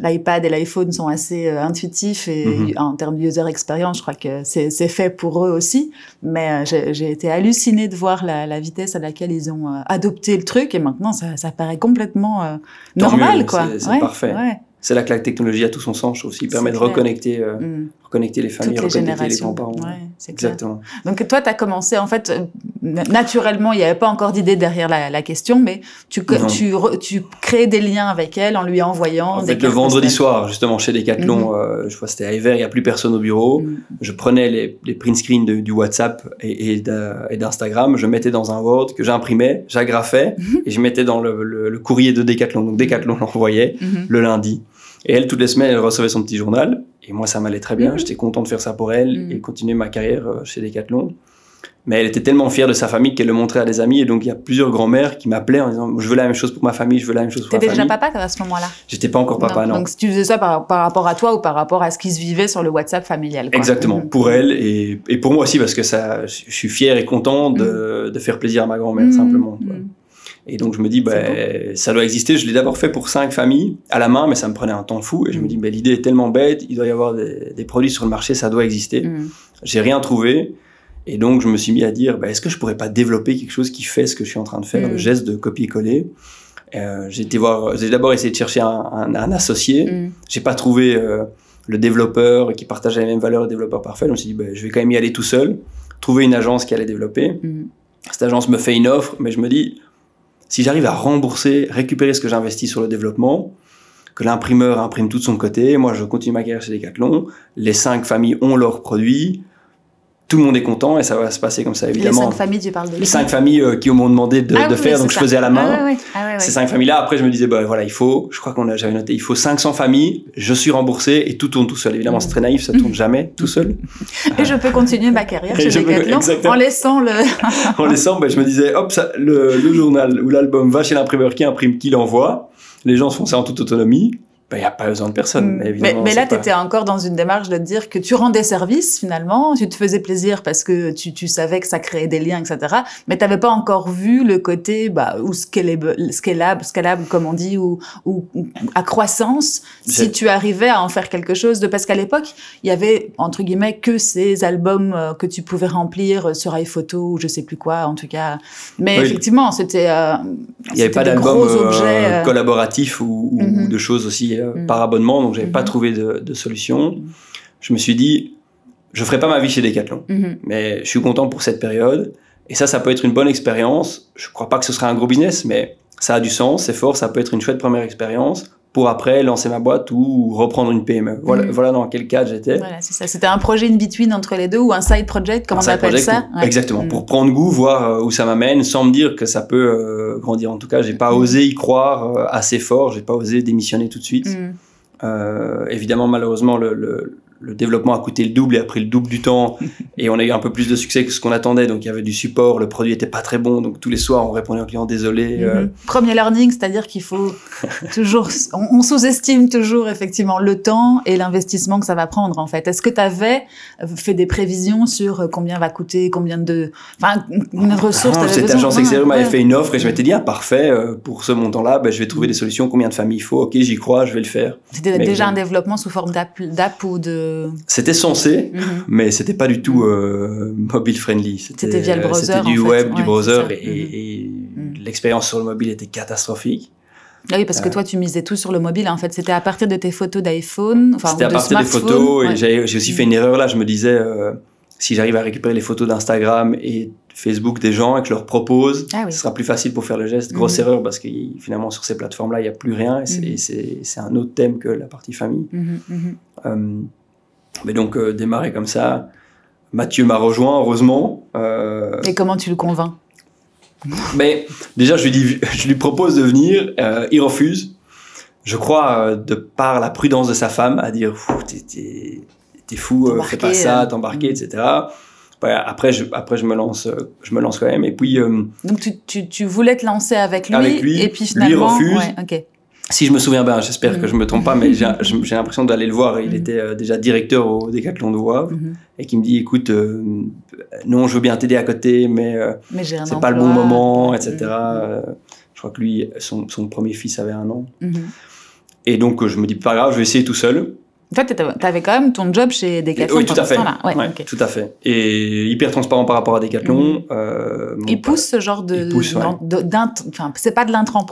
l'iPad et l'iPhone sont assez euh, intuitifs et mhm. en termes de user experience, je crois que c'est fait pour eux aussi. Mais euh, j'ai été hallucinée de voir la, la, vitesse à laquelle ils ont euh, adopté le truc et maintenant ça, ça paraît complètement normal, quoi. C'est parfait. Ouais c'est là que la technologie a tout son sens aussi. Permet de reconnecter, euh, mm. reconnecter les familles, reconnecter les grands-parents. Exactement. Donc toi, tu as commencé, en fait, euh, naturellement, il n'y avait pas encore d'idée derrière la, question, mais tu, tu, tu crées des liens avec elle en lui envoyant. En fait, le vendredi soir, justement, chez Decathlon, mm-hmm. euh, je vois c'était à hiver, il n'y a plus personne au bureau. Mm. Je prenais les, les print screens du WhatsApp et, et d'Instagram, je mettais dans un Word que j'imprimais, j'agrafais mm-hmm. et je mettais dans le, le, courrier de Decathlon. Donc Decathlon [laughs] l'envoyait mm-hmm. le lundi. Et elle, toutes les semaines, elle recevait son petit journal. Et moi, ça m'allait très bien. Mhm. J'étais content de faire ça pour elle mhm. et continuer ma carrière euh, chez Decathlon. Mais elle était tellement fière de sa famille qu'elle le montrait à des amis. Et donc, il y a plusieurs grands-mères qui m'appelaient en disant Je veux la même chose pour ma famille, je veux la même chose pour ma famille. T'étais déjà papa à ce moment-là? J'étais pas encore papa, non. Donc, tu faisais ça par, rapport à toi ou par rapport à ce qui se vivait sur le WhatsApp familial Exactement. Mhm. Pour elle et, et, pour moi aussi, parce que ça, je suis fier et content de, de faire plaisir à ma grand-mère, simplement. Et donc je me dis, bah, ça doit exister. Je l'ai d'abord fait pour cinq familles à la main, mais ça me prenait un temps fou. Et je me dis, bah, l'idée est tellement bête, il doit y avoir des, produits sur le marché, ça doit exister. Mm. J'ai rien trouvé. Et donc je me suis mis à dire, bah, est-ce que je pourrais pas développer quelque chose qui fait ce que je suis en train de faire, le mm. geste de copier-coller? Euh, j'ai d'abord essayé de chercher un, un, associé. Mm. J'ai pas trouvé euh, le développeur qui partageait les mêmes valeurs, le développeur parfait. Je me suis dit, bah, je vais quand même y aller tout seul, trouver une agence qui allait développer. Cette agence me fait une offre, mais je me dis, si j'arrive à rembourser, récupérer ce que j'investis sur le développement, que l'imprimeur imprime tout de son côté, moi je continue ma carrière chez Decathlon, les cinq familles ont leurs produits, tout le monde est content et ça va se passer comme ça évidemment. Les cinq familles, tu parles de les cinq familles euh, qui m'ont demandé de, ah faire, donc je faisais à la main. Ah ah Ces cinq familles-là, après je me disais bah voilà, il faut, je crois qu'on a, j'avais noté, il faut 500 familles, je suis remboursé et tout tourne tout seul. Évidemment, c'est très naïf, ça tourne jamais tout seul. et je peux continuer ma carrière [laughs] chez Decathlon en laissant le. [laughs] en laissant, ben, je me disais hop, ça, le, le journal ou l'album va chez l'imprimeur qui imprime, qui l'envoie. Les gens font ça en toute autonomie il ben, n'y a pas besoin de personne. Mm. Mais, mais, là, tu étais encore dans une démarche de dire que tu rendais service finalement, tu te faisais plaisir parce que tu, tu savais que ça créait des liens, etc. Mais tu n'avais pas encore vu le côté bah, ou scalable, scalable, scalable, comme on dit, ou, ou, à croissance, si tu arrivais à en faire quelque chose de... Parce qu'à l'époque, il y avait, entre guillemets, que ces albums euh, que tu pouvais remplir sur iPhoto ou je sais plus quoi, en tout cas. Mais effectivement, c'était... Euh, il n'y avait pas d'album euh, collaboratif ou, ou, mm-hmm. de choses aussi euh, mm. par abonnement, donc j'avais pas mm-hmm. trouvé de, solution. Je me suis dit, je ferai pas ma vie chez Decathlon, mm-hmm. mais je suis content pour cette période. Et ça, ça peut être une bonne expérience. Je crois pas que ce sera un gros business, mais ça a du sens, c'est fort, ça peut être une chouette première expérience pour après lancer ma boîte ou reprendre une PME. Voilà, mm. voilà dans quel cas j'étais. Voilà, c'est ça. C'était un projet in between entre les deux ou un side project, comment on appelle ça Exactement, mm. pour prendre goût, voir euh, où ça m'amène, sans me dire que ça peut euh, grandir. En tout cas, j'ai pas mm. osé y croire euh, assez fort, j'ai pas osé démissionner tout de suite. évidemment, malheureusement, le, le développement a coûté le double et a pris le double du temps [laughs] et on a eu un peu plus de succès que ce qu'on attendait. Donc il y avait du support, le produit était pas très bon. Donc tous les soirs, on répondait aux clients désolé. euh, Mhm. Premier learning, c'est-à-dire qu'il faut [laughs] toujours, on, on sous-estime toujours effectivement le temps et l'investissement que ça va prendre en fait. Est-ce que tu avais fait des prévisions sur euh, combien va coûter, combien de, enfin, ressources Ah, t'avais Cette agence Ouais, m'avait ouais. fait une offre et je m'étais dit, ah, parfait, euh, pour ce montant-là, ben, je vais trouver des solutions, combien de familles il faut, ok, j'y crois, je vais le faire. C'était déjà un développement sous forme d'app ou de. C'était censé, Mhm. mais c'était pas du tout euh, mobile friendly. C'était via le euh, browser, C'était du en fait. web, Ouais, du browser, et, et Mhm. l'expérience sur le mobile était catastrophique. Ah oui, parce que toi, tu misais tout sur le mobile. En fait, c'était à partir de tes photos d'iPhone, enfin, C'était à de partir des photos, et Ouais. j'ai aussi fait une erreur là, je me disais, euh, si j'arrive à récupérer les photos d'Instagram et Facebook des gens et que je leur propose, Ah oui. ce sera plus facile pour faire le geste. Grosse Mhm. erreur parce que finalement sur ces plateformes-là, il n'y a plus rien et c'est- Mhm. un autre thème que la partie famille. Mhm, mhm. Euh, mais donc euh, démarrer comme ça. Mathieu m'a rejoint, heureusement. Euh, Et comment tu le convaincs mais déjà, je lui, dis, je lui propose de venir, euh, il refuse. Je crois, euh, de par la prudence de sa femme, à dire t'es- fou, euh, fais pas ça, t'embarquer, etc. Après, je, après je, me lance, je me lance quand même. Et puis, Donc, tu, tu, tu voulais te lancer avec lui, Avec lui, et puis lui finalement. refuse. Ouais, ok. Si je me souviens bien, j'espère que je me trompe pas, mais j'ai [laughs] l'impression d'aller le voir. Il Mhm. était euh, déjà directeur au Décathlon de Wavre Mhm. et qui me dit Écoute, euh, non, je veux bien t'aider à côté, mais euh, Mais c'est pas le bon moment, etc. Euh, je crois que lui, son, son premier fils avait un an. Mhm. Et donc, je me dis, pas grave, je vais essayer tout seul. En fait, tu avais quand même ton job chez Decathlon oui, tout à fait. Ouais, Ouais. Tout à fait. Et hyper transparent par rapport à Decathlon. Mhm. Euh, mon Il pousse ce genre de. Enfin, c'est pas de l'intremp.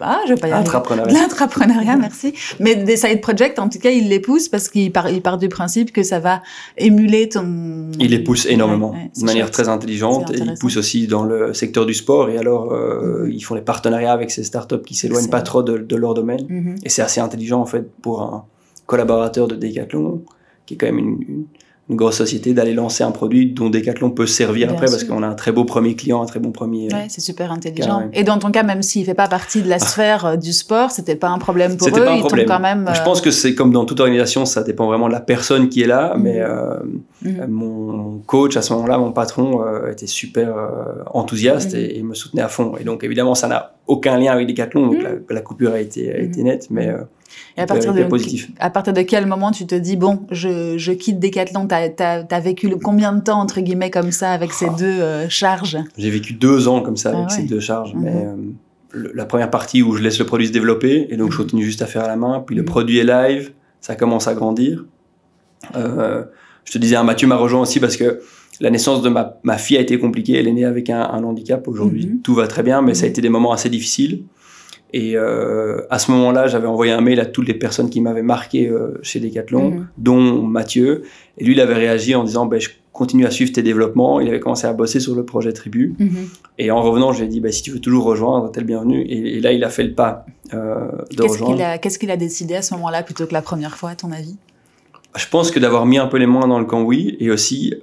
Ah, je vais pas y arriver. De Entrepreneuriat. L'intrapreneuriat, merci. Mais des side projects, en tout cas, il les pousse parce qu'il part, il part du principe que ça va émuler ton. Il les pousse énormément, Ouais, de manière très intelligente. Et il intéressant. pousse aussi dans le secteur du sport. Et alors, euh, Mhm. ils font des partenariats avec ces startups qui s'éloignent pas trop de, de leur domaine. Mhm. Et c'est assez intelligent, en fait, pour un collaborateur de Decathlon, qui est quand même une, une- une grosse société, d'aller lancer un produit dont Decathlon peut se servir Bien après, parce qu'on a un très beau premier client, un très bon premier. Ouais, c'est super intelligent. Et dans ton cas, même s'il fait pas partie de la [laughs] sphère euh, du sport, c'était pas un problème pour eux. pas un ils problème. quand même. Je euh, pense que c'est comme dans toute organisation, ça dépend vraiment de la personne qui est là, Mhm. mais euh, Mhm. mon coach à ce moment-là, mon patron, euh, était super euh, enthousiaste Mhm. et, et me soutenait à fond. Et donc évidemment, ça n'a aucun lien avec Decathlon, donc la, la coupure a été, a été nette, mais euh, Et à hyper- partir, de, hyper positif. à partir de quel moment tu te dis, bon, je, je quitte Decathlon, t'as as, vécu combien de temps, entre guillemets, comme ça, avec ces deux euh, charges? J'ai vécu deux ans comme ça avec Ah ces ouais. deux charges, Mhm. mais euh, le- la première partie où je laisse le produit se développer et donc je Mhm. continue juste à faire à la main, puis le Mhm. produit est live, ça commence à grandir. Euh, je te disais, hein, Mathieu m'a rejoint aussi parce que la naissance de ma, ma fille a été compliquée, elle est née avec un, un handicap, aujourd'hui Mhm. tout va très bien, mais ça a Mhm. été des moments assez difficiles. Et euh, à ce moment-là, j'avais envoyé un mail à toutes les personnes qui m'avaient marqué euh, chez Decathlon, Mhm. dont Mathieu. Et lui, il avait réagi en disant ben, Je continue à suivre tes développements. Il avait commencé à bosser sur le projet Tribu. Mhm. Et en revenant, je lui ai dit, bah, si tu veux toujours rejoindre, t'es le bienvenu. Et, et là, il a fait le pas euh, de Qu'est-ce rejoindre. qu'il a, qu'est-ce qu'il a décidé à ce moment-là plutôt que la première fois, à ton avis? Je pense que d'avoir mis un peu les mains dans le cambouis et aussi,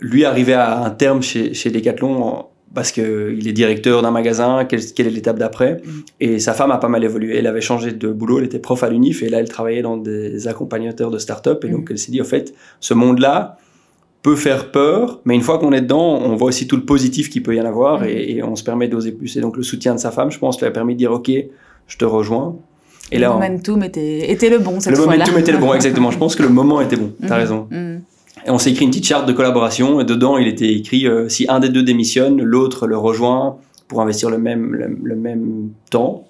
lui arriver à un terme chez, chez Decathlon en- parce qu'il est directeur d'un magasin, quelle, quelle est l'étape d'après. Mhm. Et sa femme a pas mal évolué. Elle avait changé de boulot, elle était prof à l'UNIF et là, elle travaillait dans des accompagnateurs de start-up. Et donc, Mhm. elle s'est dit, au fait, ce monde-là peut faire peur, mais une fois qu'on est dedans, on voit aussi tout le positif qu'il peut y en avoir Mhm. et, et on se permet d'oser plus. Et donc, le soutien de sa femme, je pense, lui a permis de dire, OK, je te rejoins. Et Le là, on- momentum était, était le bon cette le fois-là. momentum était le bon, [laughs] exactement. Je pense que le moment était bon. T'as Mhm. raison. Et on s'est écrit une petite charte de collaboration. Et dedans, il était écrit euh, si un des deux démissionne, l'autre le rejoint pour investir le même, le, le même temps.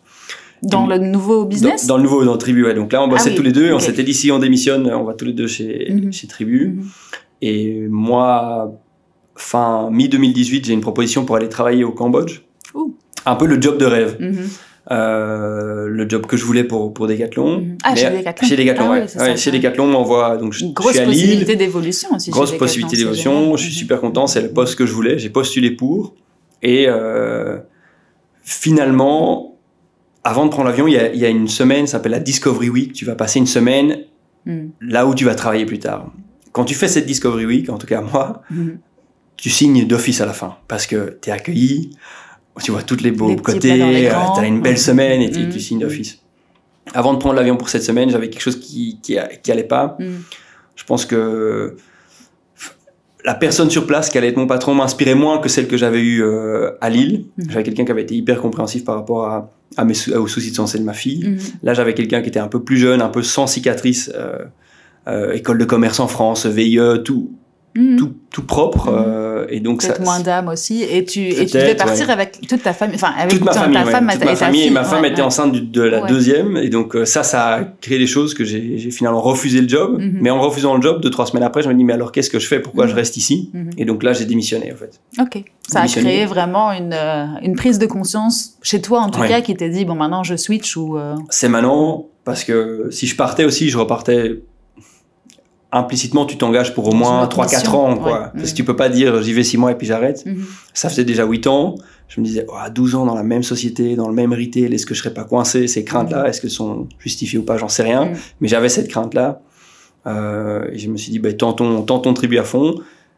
Dans le nouveau business? dans le nouveau, dans Tribu. ouais. Donc là, on bossait Ah oui, tous les deux. On s'était dit si on démissionne, on va tous les deux chez, Mhm. chez Tribu. Mhm. Et moi, fin mi-2018, j'ai une proposition pour aller travailler au Cambodge. Ouh. Un peu le job de rêve. Mhm. Euh, le job que je voulais pour, pour Decathlon. Mhm. Ah, Mais- chez Decathlon. Chez Decathlon, Ah ouais. ouais, chez. Decathlon, on m'envoie. Donc, je, Une je grosse suis à Lille. possibilité d'évolution aussi. Grosse possibilité d'évolution. Je suis super content. C'est le poste que je voulais. J'ai postulé pour. Et euh, finalement, avant de prendre l'avion, il y a, il y a une semaine, ça s'appelle la Discovery Week. Tu vas passer une semaine Mhm. là où tu vas travailler plus tard. Quand tu fais cette Discovery Week, en tout cas moi, Mhm. tu signes d'office à la fin parce que tu es accueilli, tu vois toutes les beaux Les côtés, plats dans tu l'écran. as une belle semaine et tu, Mhm. tu signes d'office. avant de prendre l'avion pour cette semaine, j'avais quelque chose qui, qui, qui allait pas. Mm. Je pense que la personne sur place qui allait être mon patron m'inspirait moins que celle que j'avais eue euh, à Lille. Mhm. J'avais quelqu'un qui avait été hyper compréhensif par rapport à, à mes sou- aux soucis de santé de ma fille. Là, j'avais quelqu'un qui était un peu plus jeune, un peu sans cicatrice, euh, euh, école de commerce en France, VIE, tout, Mhm. tout, tout propre. Mhm. euh, et donc, ça, Peut-être moins d'âme aussi. Et tu, et tu devais partir ouais. avec toute ta famille. Enfin, avec toute ma ta, famille, ta ouais, femme toute et ma ta famille, et ma femme Ouais, était enceinte de la deuxième, et donc euh, ça, ça a créé des choses que j'ai finalement refusé le job. Mhm. Mais en refusant le job, deux trois semaines après, je me dis mais alors qu'est-ce que je fais? Pourquoi Mhm. je reste ici? Mhm. Et donc là, j'ai démissionné en fait. Ok. Ça a créé vraiment une, euh, une prise de conscience chez toi, en tout cas, qui t'a dit bon, maintenant je switch ou. euh, C'est maintenant parce que si je partais aussi, je repartais implicitement, tu t'engages pour au moins une autre 3-4 mission, ans. Quoi. ouais. Parce Mhm. que tu peux pas dire j'y vais 6 mois et puis j'arrête. mhm. Ça faisait déjà 8 ans. Je me disais, oh, à 12 ans dans la même société, dans le même retail, est-ce que je serais pas coincé Ces craintes-là, est-ce qu'elles sont justifiées ou pas? J'en sais rien. Mhm. Mais j'avais cette crainte-là. Euh, et je me suis dit, bah, tente ton, tente ton tribu à fond.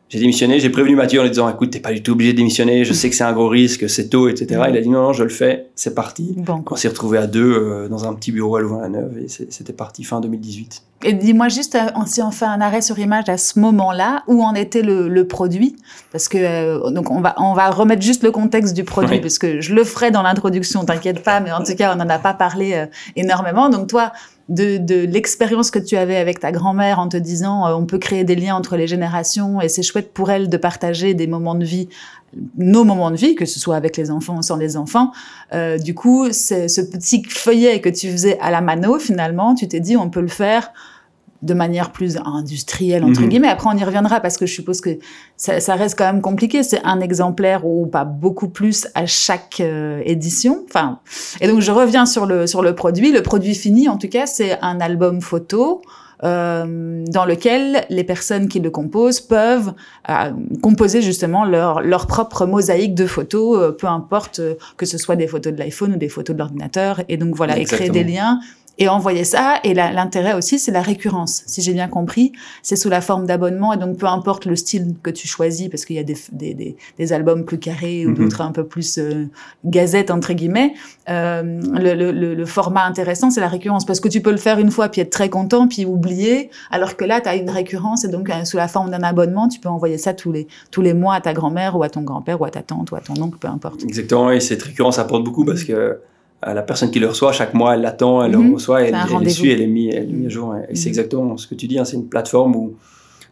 J'ai démissionné, j'ai prévenu Mathieu en lui disant, écoute, t'es pas du tout obligé de démissionner, je sais que c'est un gros risque, c'est tôt, etc. Il a dit, non, non, je le fais, c'est parti. Bon. On s'est retrouvé à deux euh, dans un petit bureau à Louvain-la-Neuve et c'était parti fin 2018. Et dis-moi juste, euh, si on fait un arrêt sur image à ce moment-là, où en était le, le produit? Parce que euh, donc on va on va remettre juste le contexte du produit, Oui. parce que je le ferai dans l'introduction, t'inquiète pas, mais en tout cas on n'en a pas parlé euh, énormément. Donc toi, de, de l'expérience que tu avais avec ta grand-mère en te disant euh, on peut créer des liens entre les générations et c'est chouette pour elle de partager des moments de vie nos moments de vie, que ce soit avec les enfants ou sans les enfants. Euh, du coup, c'est ce petit feuillet que tu faisais à la mano, finalement, tu t'es dit, on peut le faire de manière plus industrielle, entre Mhm. guillemets. Après, on y reviendra parce que je suppose que ça, ça reste quand même compliqué. C'est un exemplaire ou pas beaucoup plus à chaque euh, édition. Enfin, et donc, je reviens sur le, sur le produit. Le produit fini, en tout cas, c'est un album photo euh, dans lequel les personnes qui le composent peuvent euh, composer justement leur, leur propre mosaïque de photos, euh, peu importe euh, que ce soit des photos de l'iPhone ou des photos de l'ordinateur. Et donc voilà, et créer des liens et envoyer ça. Et l'intérêt aussi, c'est la récurrence. Si j'ai bien compris, c'est sous la forme d'abonnement. Et donc, peu importe le style que tu choisis, parce qu'il y a des, des, des, des albums plus carrés ou Mhm. d'autres un peu plus euh, gazette, entre guillemets, euh, le, le, le, format intéressant, c'est la récurrence. Parce que tu peux le faire une fois, puis être très content, puis oublier. Alors que là, tu as une récurrence. Et donc, euh, sous la forme d'un abonnement, tu peux envoyer ça tous les, tous les mois à ta grand-mère ou à ton grand-père ou à ta tante ou à ton oncle, peu importe. Exactement, et cette récurrence apporte beaucoup parce que euh, la personne qui le reçoit, chaque mois, elle l'attend, elle Mhm. le reçoit, elle, elle est rendez-vous. suit, elle est mise est mis à jour. Et c'est Mhm. exactement ce que tu dis, hein, c'est une plateforme où,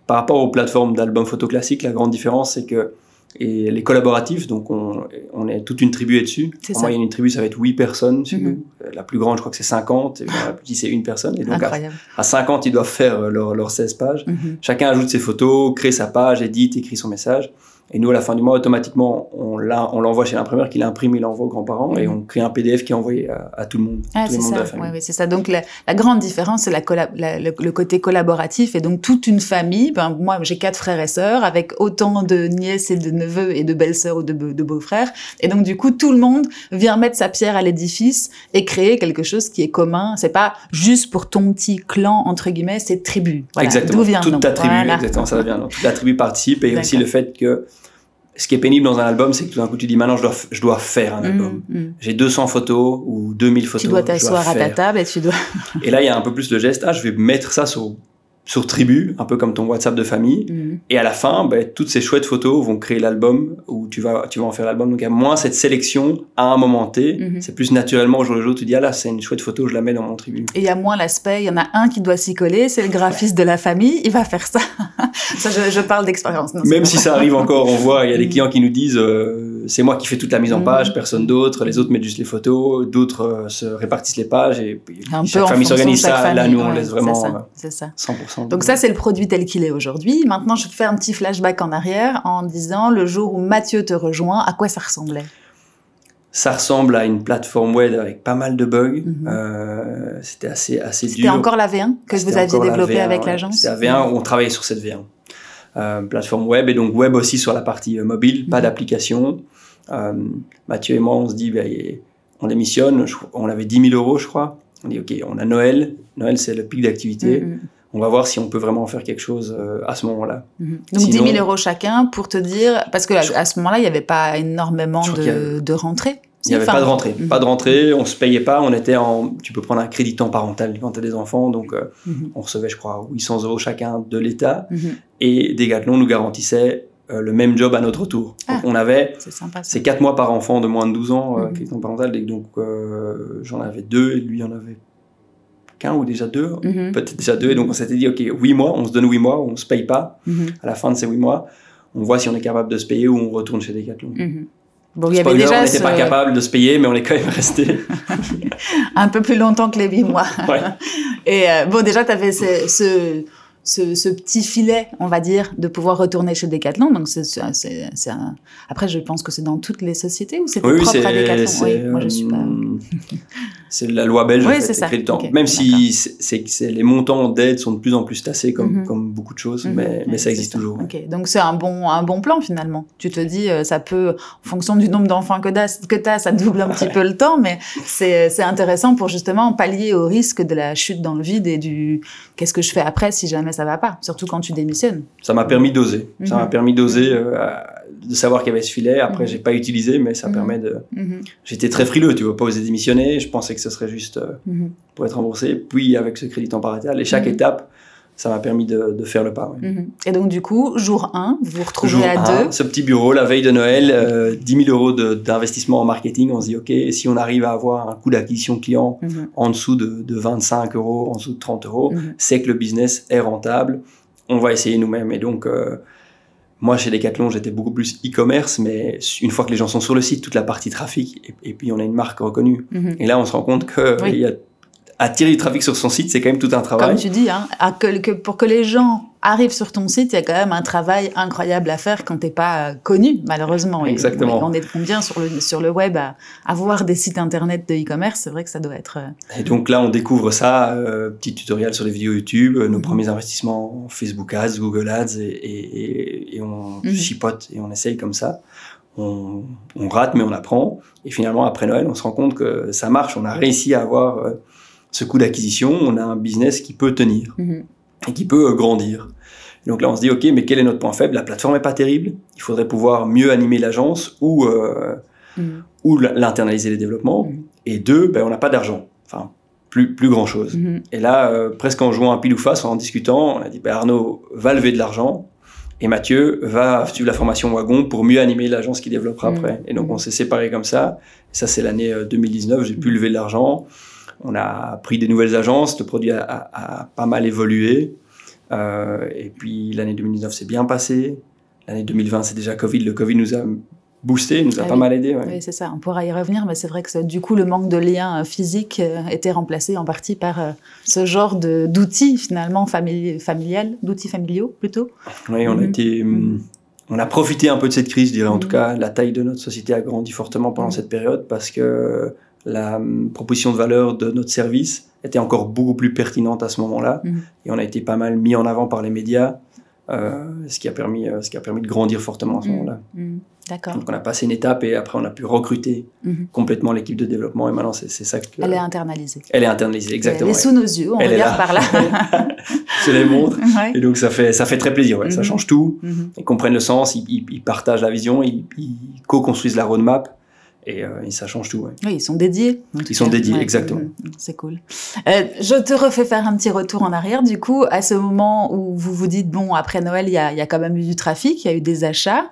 par rapport aux plateformes d'albums photo classiques, la grande différence, c'est que et les collaboratifs, donc on, on est toute une tribu est dessus. C'est En ça. moyenne, une tribu, ça va être 8 personnes Mhm. Euh, La plus grande, je crois que c'est 50, et la plus petite, c'est une personne. Et donc à, à 50, ils doivent faire euh, leurs leurs 16 pages. Mhm. Chacun ajoute ses photos, crée sa page, édite, écrit son message. Et nous, à la fin du mois, automatiquement, on l'envoie chez l'imprimeur qui l'imprime, il l'envoie aux grands-parents et Mhm. on crée un PDF qui est envoyé à, à tout le monde, Ah, c'est ça. Ouais, ouais, c'est ça. Donc la, la grande différence, c'est le, le côté collaboratif et donc toute une famille. Ben, moi, j'ai quatre frères et sœurs avec autant de nièces et de neveux et de belles-sœurs ou de, be- de beaux-frères. Et donc du coup, tout le monde vient mettre sa pierre à l'édifice et créer quelque chose qui est commun. C'est pas juste pour ton petit clan entre guillemets, c'est tribu. Voilà. exactement. D'où vient Toute ta tribu, Voilà. exactement, ça vient. Donc, toute la tribu participe et aussi le fait que ce qui est pénible dans un album, c'est que tout d'un coup, tu dis maintenant, je dois, je dois faire un album. Mm, mm. J'ai 200 photos ou 2000 photos. Tu dois t'asseoir à ta table et tu dois. [laughs] Et là, il y a un peu plus le geste. Ah, je vais mettre ça sur, sur tribu, un peu comme ton WhatsApp de famille. Mm. Et à la fin, ben, toutes ces chouettes photos vont créer l'album où tu vas, tu vas en faire l'album. Donc il y a moins cette sélection à un moment T. Mhm. C'est plus naturellement au jour le jour. Tu dis, ah là, c'est une chouette photo, je la mets dans mon tribu. Et il y a moins l'aspect, il y en a un qui doit s'y coller, c'est le graphiste de la famille, il va faire ça. [laughs] ça, je, je parle d'expérience. Même si ça arrive encore, on voit, il y a des [laughs] Mhm. clients qui nous disent, euh, c'est moi qui fais toute la mise en Mhm. page, personne d'autre. Les autres mettent juste les photos, d'autres euh, se répartissent les pages et puis Un chaque famille s'organise ça. Là, nous, on laisse vraiment ça, euh, ça. 100%. Donc ça, c'est le produit tel qu'il est aujourd'hui. Maintenant, je fais un petit flashback en arrière en disant le jour où Mathieu te rejoint, à quoi ça ressemblait? Ça ressemble à une plateforme web avec pas mal de bugs. Mhm. Euh, C'était assez, assez C'était dur. encore la V1 que vous C'était aviez la développée V1, avec ouais. l'agence? C'était la V1 où on travaillait sur cette V1. Euh, plateforme web et donc web aussi sur la partie mobile, pas Mhm. d'application. Euh, Mathieu et moi, on se dit, ben, on démissionne, on avait 10 000 euros, je crois. On dit, OK, on a Noël. Noël, c'est le pic d'activité. Mhm, On va voir si on peut vraiment en faire quelque chose euh, à ce moment-là. mhm. Donc Sinon- 10 000 euros chacun pour te dire, parce que à, ce moment-là, il n'y avait pas énormément de, rentrées. Il n'y avait pas de rentrée. Pas de rentrée, on se payait pas. On était en. Tu peux prendre un crédit temps parental quand tu as des enfants. Donc, euh, on recevait, je crois, 800 euros chacun de l'État. Mhm. Et Decathlon nous garantissait euh, le même job à notre tour. Ah, on avait. C'est 4 mois par enfant de moins de 12 ans, euh, crédit temps parental. Et donc, j'en avais deux et lui en avait qu'un ou déjà deux. Peut-être déjà deux. Et donc, on s'était dit, OK, 8 mois, on se donne 8 mois, on se paye pas. À la fin de ces 8 mois, on voit si on est capable de se payer ou on retourne chez Decathlon. Bon, il y avait déjà on n'était pas capable de se payer, mais on est quand même resté. [laughs] un peu plus longtemps que les huit mois. Ouais. Et euh, bon, déjà, tu avais ce, ce, ce, petit filet, on va dire, de pouvoir retourner chez Decathlon. Donc, c'est, un... après, je pense que c'est dans toutes les sociétés ou c'est oui, propre à Decathlon? Oui, moi, je suis pas. C'est la loi belge. Oui, c'est ça. Le temps. Même si c'est, les montants d'aide sont de plus en plus tassés, comme, mhm. comme beaucoup de choses, mhm. mais, mais ça existe toujours. Donc c'est un bon, un bon plan finalement. Tu te dis, euh, ça peut, en fonction du nombre d'enfants que tu as, ça double un petit peu le temps, mais c'est intéressant pour justement pallier au risque de la chute dans le vide et du qu'est-ce que je fais après si jamais ça va pas, surtout quand tu démissionnes. Ça m'a permis d'oser. Ça m'a mhm. permis d'oser, euh, de savoir qu'il y avait ce filet. Après, je j'ai pas utilisé, mais ça permet de. J'étais très frileux, tu vois, pas oser démissionner. Je pensais que ce serait juste euh, pour être remboursé. Puis avec ce crédit temporaire, et chaque étape, ça m'a permis de, faire le pas. Et donc, du coup, jour 1, vous vous retrouvez à deux. Ce petit bureau, la veille de Noël, euh, 10 000 euros d'investissement en marketing. On se dit, OK, si on arrive à avoir un coût d'acquisition client en dessous de, de, 25 euros, en dessous de 30 euros, c'est que le business est rentable. On va essayer nous-mêmes. Et donc, euh, moi, chez Decathlon, j'étais beaucoup plus e-commerce, mais une fois que les gens sont sur le site, toute la partie trafic, et, puis on a une marque reconnue. Et là, on se rend compte qu'il il y a attirer du trafic sur son site, c'est quand même tout un travail. Comme tu dis, hein, que, pour que les gens arrivent sur ton site, il y a quand même un travail incroyable à faire quand tu n'es pas connu, malheureusement. Exactement. On est combien sur le, sur le web à avoir des sites internet de e-commerce? C'est vrai que ça doit être. Euh, et donc là, on découvre ça, euh, petit tutoriel sur les vidéos YouTube, euh, nos mhm. premiers investissements en Facebook Ads, Google Ads, et, et, on mhm. chipote et on essaye comme ça. On, on, rate, mais on apprend. Et finalement, après Noël, on se rend compte que ça marche. On a réussi à avoir ce coût d'acquisition, on a un business qui peut tenir mhm. et qui peut euh, grandir. donc là, on se dit, OK, mais quel est notre point faible? La plateforme n'est pas terrible. Il faudrait pouvoir mieux animer l'agence ou, euh, mhm. ou l'internaliser les développements. Mhm. Et deux, ben, on n'a pas d'argent. Enfin, plus, plus grand chose. Et là, euh, presque en jouant un pile ou face, en discutant, on a dit, ben, Arnaud va lever de l'argent. Et Mathieu va suivre la formation Wagon pour mieux animer l'agence qui développera après. Et donc, on s'est séparés comme ça. ça, c'est l'année 2019. J'ai pu lever de l'argent. On a pris des nouvelles agences, le produit a, pas mal évolué. Euh, et puis l'année 2019 s'est bien passée. L'année 2020, c'est déjà Covid. Le Covid nous a boosté, nous a ah pas mal aidé. Oui, c'est ça. On pourra y revenir, mais c'est vrai que du coup, le manque de liens euh, physiques euh, était remplacé en partie par ce genre d'outils finalement familial, d'outils familiaux plutôt. Oui, on a mhm. été, hum, on a profité un peu de cette crise, je dirais. En tout mhm. cas, la taille de notre société a grandi fortement pendant mhm. cette période parce que la hum, proposition de valeur de notre service était encore beaucoup plus pertinente à ce moment-là. Mhm. Et on a été pas mal mis en avant par les médias, euh, ce, qui a permis, euh, ce qui a permis de grandir fortement à ce mhm. moment-là. Mhm. D'accord. Donc on a passé une étape et après on a pu recruter complètement l'équipe de développement et maintenant c'est ça que... Elle est internalisée. Elle est internalisée, exactement. Elle est sous nos yeux, on regarde par là. [laughs] Je les montre. [laughs] Et donc ça fait, ça fait très plaisir, ça change tout. Ils comprennent le sens, ils, ils partagent la vision, ils, co-construisent la roadmap. Euh, et, ça change tout. Ouais. Oui, ils sont dédiés. Ils sont dédiés, exactement. Mm, mm, c'est cool. Euh, je te refais faire un petit retour en arrière. Du coup, à ce moment où vous vous dites, bon, après Noël, il y a, y a, quand même eu du trafic, il y a eu des achats.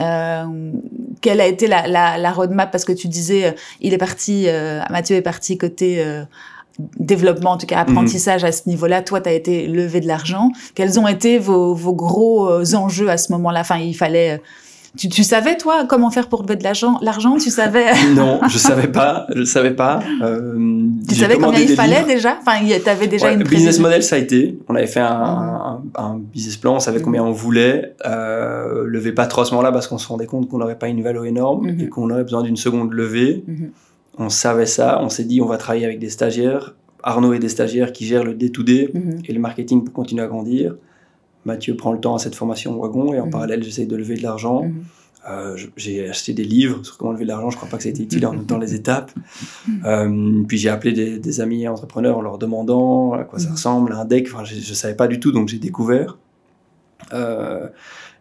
Euh, quelle a été la, la, la, roadmap? Parce que tu disais, il est parti, Mathieu est parti côté développement, en tout cas apprentissage à ce niveau-là. Toi, tu as été levé de l'argent. Quels ont été vos, vos gros enjeux à ce moment-là? Enfin, il fallait tu, tu, savais, toi, comment faire pour lever de l'argent L'argent, tu savais? [laughs] Non, je savais pas. Je savais pas. Euh, tu savais combien il fallait déjà? Enfin, tu avais déjà une business model, ça a été. On avait fait un, un, un business plan, on savait combien on voulait. Euh, lever pas trop à ce moment-là parce qu'on se rendait compte qu'on n'aurait pas une valeur énorme et qu'on aurait besoin d'une seconde levée. Mhm. On savait ça. On s'est dit, on va travailler avec des stagiaires. Arnaud et des stagiaires qui gèrent le day-to-day mhm. et le marketing pour continuer à grandir. Mathieu prend le temps à cette formation wagon et en mhm. parallèle, j'essaie de lever de l'argent. Mhm. Euh, j'ai acheté des livres sur comment lever de l'argent. Je crois pas que ça a été utile dans, les étapes. Mhm. Euh, puis j'ai appelé des, amis entrepreneurs en leur demandant à quoi ça ressemble, un deck. Enfin, je, ne savais pas du tout, donc j'ai découvert. Euh,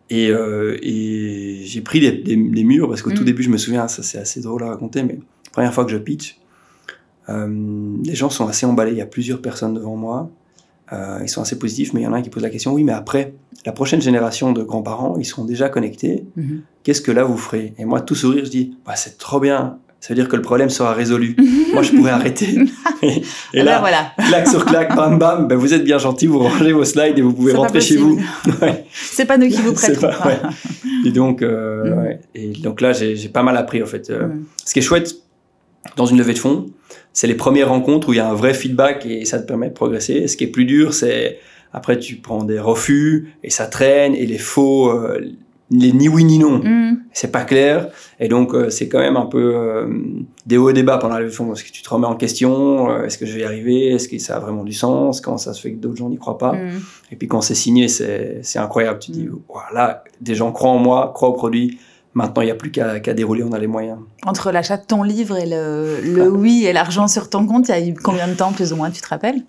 et, j'ai pris des, murs parce qu'au tout début, je me souviens, ça c'est assez drôle à raconter, mais première fois que je pitch, les gens sont assez emballés. Il y a plusieurs personnes devant moi. Euh, ils sont assez positifs, mais il y en a un qui pose la question oui, mais après, la prochaine génération de grands-parents, ils seront déjà connectés. Mhm. Qu'est-ce que là vous ferez? Et moi, tout sourire, je dis bah, c'est trop bien. Ça veut dire que le problème sera résolu. [laughs] moi, je pourrais arrêter. et, et Ah là, ben voilà. claque sur claque, bam bam, ben vous êtes bien gentil, vous rangez vos slides et vous pouvez rentrer chez vous. [laughs] Ouais. C'est pas nous qui vous pas- ouais. Et donc, euh, ouais. et donc là, j'ai pas mal appris en fait. Euh, Mhm. Ce qui est chouette dans une levée de fonds, c'est les premières rencontres où il y a un vrai feedback et ça te permet de progresser. Ce qui est plus dur, c'est après tu prends des refus et ça traîne et les faux, euh, les ni oui ni non. Mhm. C'est pas clair et donc euh, c'est quand même un peu euh, des hauts et des bas pendant la fonds parce que tu te remets en question. Est-ce que je vais y arriver Est-ce que ça a vraiment du sens Comment ça se fait que d'autres gens n'y croient pas? Mhm. et puis quand c'est signé, c'est c'est incroyable. Tu dis, Mm. voilà, des gens croient en moi, croient au produit. Maintenant, il n'y a plus qu'à qu'à dérouler, on a les moyens. Entre l'achat de ton livre et le, le oui et l'argent sur ton compte, il y a eu combien de temps plus ou moins, tu te rappelles?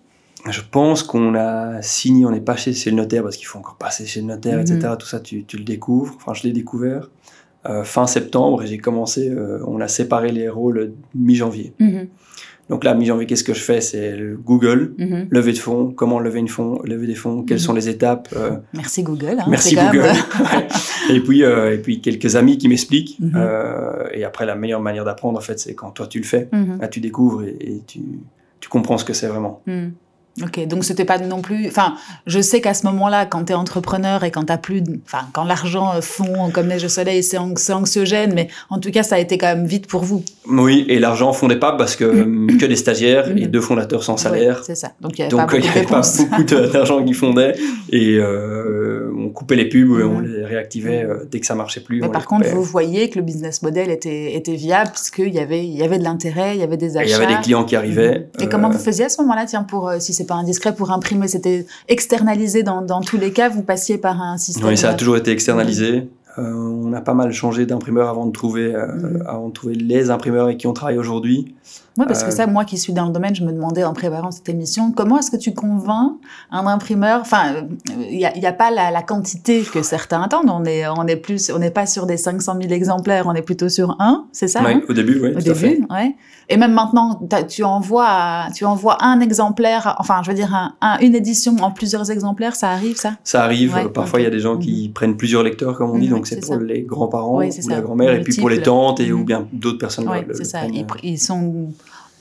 Je pense qu'on a signé, on n'est pas chez, chez le notaire parce qu'il faut encore passer chez le notaire, Mhm. etc. Tout ça, tu, tu le découvres. Enfin, je l'ai découvert euh, fin septembre et j'ai commencé, euh, on a séparé les rôles mi-janvier. Mhm. Donc là, mi-janvier, qu'est-ce que je fais? C'est le Google, Mhm. levée de fonds, comment lever, une fonds, lever des fonds, quelles Mhm. sont les étapes. euh, Merci Google. hein, Merci Google. [laughs] Ouais. et puis euh, et puis quelques amis qui m'expliquent. Mhm. Euh, et après la meilleure manière d'apprendre en fait c'est quand toi tu le fais. Mhm. Là tu découvres et, et tu tu comprends ce que c'est vraiment. Ok, donc c'était pas non plus. Enfin, je sais qu'à ce moment-là, quand tu es entrepreneur et quand t'as plus, de- enfin, quand l'argent euh, fond comme neige au soleil, c'est anx- c'est anxiogène, mais en tout cas, ça a été quand même vite pour vous. Oui et l'argent fondait pas parce que [clears throat] que des stagiaires et Mhm. deux fondateurs sans salaire. C'est ça. Donc il n'y avait pas beaucoup [laughs] d'argent qui fondait et euh, on coupait les pubs, on Mhm. les réactivait euh, dès que ça marchait plus. Mais par contre, vous voyez que le business model était, était viable parce qu'il y avait, il y avait de l'intérêt, il y avait des Et achats. il y avait des clients qui arrivaient. Et euh, comment vous faisiez à ce moment-là, tiens, pour, si c'est pas indiscret, pour imprimer, c'était externalisé dans, dans tous les cas, vous passiez par un système. Oui, ça a euh, toujours été externalisé. Euh, on a pas mal changé d'imprimeur avant de trouver, euh, Mhm. avant de trouver les imprimeurs avec qui on travaille aujourd'hui. Oui, parce que Euh, ça, moi qui suis dans le domaine, je me demandais en préparant cette émission, comment est-ce que tu convaincs un imprimeur? Enfin, il n'y a, pas la, la quantité que certains attendent. On est, on est plus, on n'est pas sur des 500 000 exemplaires, on est plutôt sur un, c'est ça Oui, hein? au début, oui, Au début, ouais. Et même maintenant, tu envoies, tu envoies un exemplaire, enfin, je veux dire, un- un- une édition en plusieurs exemplaires, ça arrive, ça? Ça arrive. Ouais, Parfois, il y a des gens qui prennent plusieurs lecteurs, comme on dit. Mhm, donc, c'est pour ça. les grands-parents Oui, ou ça. la grand-mère, et puis pour les tantes et ou Mhm. bien d'autres personnes. Oui, c'est ça. prennent, Ils, pr- ils sont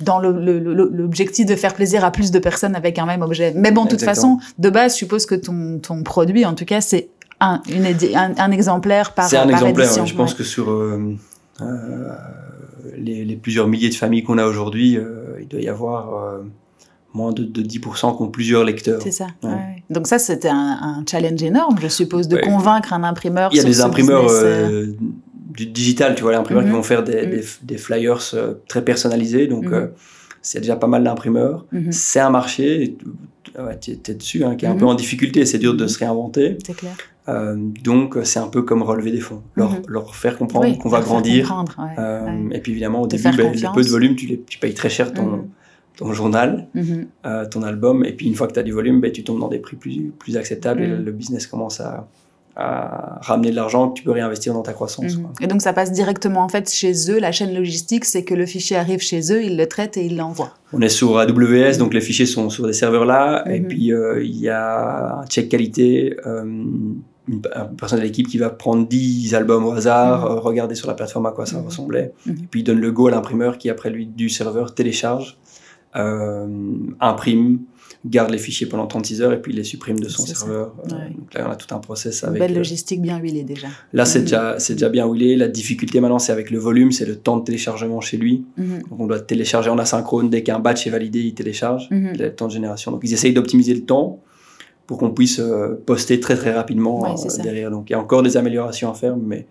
dans l'objectif de faire plaisir à plus de personnes avec un même objet. Mais bon, de toute façon, de base, je suppose que ton, ton produit, en tout cas, c'est un, une édi- un, un exemplaire par, C'est un par exemplaire. édition. ouais. Je pense que sur euh, euh, les, les plusieurs milliers de familles qu'on a aujourd'hui, euh, il doit y avoir moins de, de 10% qui ont plusieurs lecteurs. C'est ça. Ouais. ouais, ouais. Donc ça, c'était un, un challenge énorme, je suppose, de Ouais. convaincre un imprimeur. Il y a sur des imprimeurs euh, du digital, tu vois, les imprimeurs Mhm. qui vont faire des, Mhm. des, des flyers euh, très personnalisés. Donc, Mhm. euh, c'est déjà pas mal d'imprimeurs. mhm, C'est un marché, tu- ouais, tu es dessus, hein, qui est un Mhm. peu en difficulté. C'est dur de se réinventer. C'est clair. Euh, donc, c'est un peu comme relever des fonds. Leur, Mhm. leur faire comprendre Oui, qu'on va grandir. comprendre, ouais, Euh, ouais. Et puis, évidemment, au Te début, ben, le confiance. peu de volume, tu, les, tu payes très cher ton, Mhm. ton journal, Mhm. euh, ton album. Et puis, une fois que tu as du volume, ben, tu tombes dans des prix plus, plus acceptables et Mhm. le, le business commence à, à ramener de l'argent que tu peux réinvestir dans ta croissance. Mhm. quoi. Et donc ça passe directement en fait chez eux, la chaîne logistique, c'est que le fichier arrive chez eux, ils le traitent et ils l'envoient. On est sur AWS, donc les fichiers sont sur des serveurs là. Et Mhm. puis, euh, il y a un check qualité. euh, une, un personne de l'équipe qui va prendre 10 albums au hasard, Mhm. euh, regarder sur la plateforme à quoi ça ressemblait, et puis il donne le go à l'imprimeur qui, après lui, du serveur, télécharge, imprime, garde les fichiers pendant 36 heures et puis les supprime de son serveur. Euh, Ouais. donc là, on a tout un process Une avec. belle euh, logistique bien huilée déjà. là, c'est déjà, déjà bien huilé. La difficulté maintenant, c'est avec le volume, c'est le temps de téléchargement chez lui. Mhm. Donc on doit télécharger en asynchrone. Dès qu'un batch est validé, il télécharge Mhm. le temps de génération. Donc ils essayent d'optimiser le temps pour qu'on puisse euh, poster très très rapidement Ouais, derrière. Donc il y a encore des améliorations à faire, mais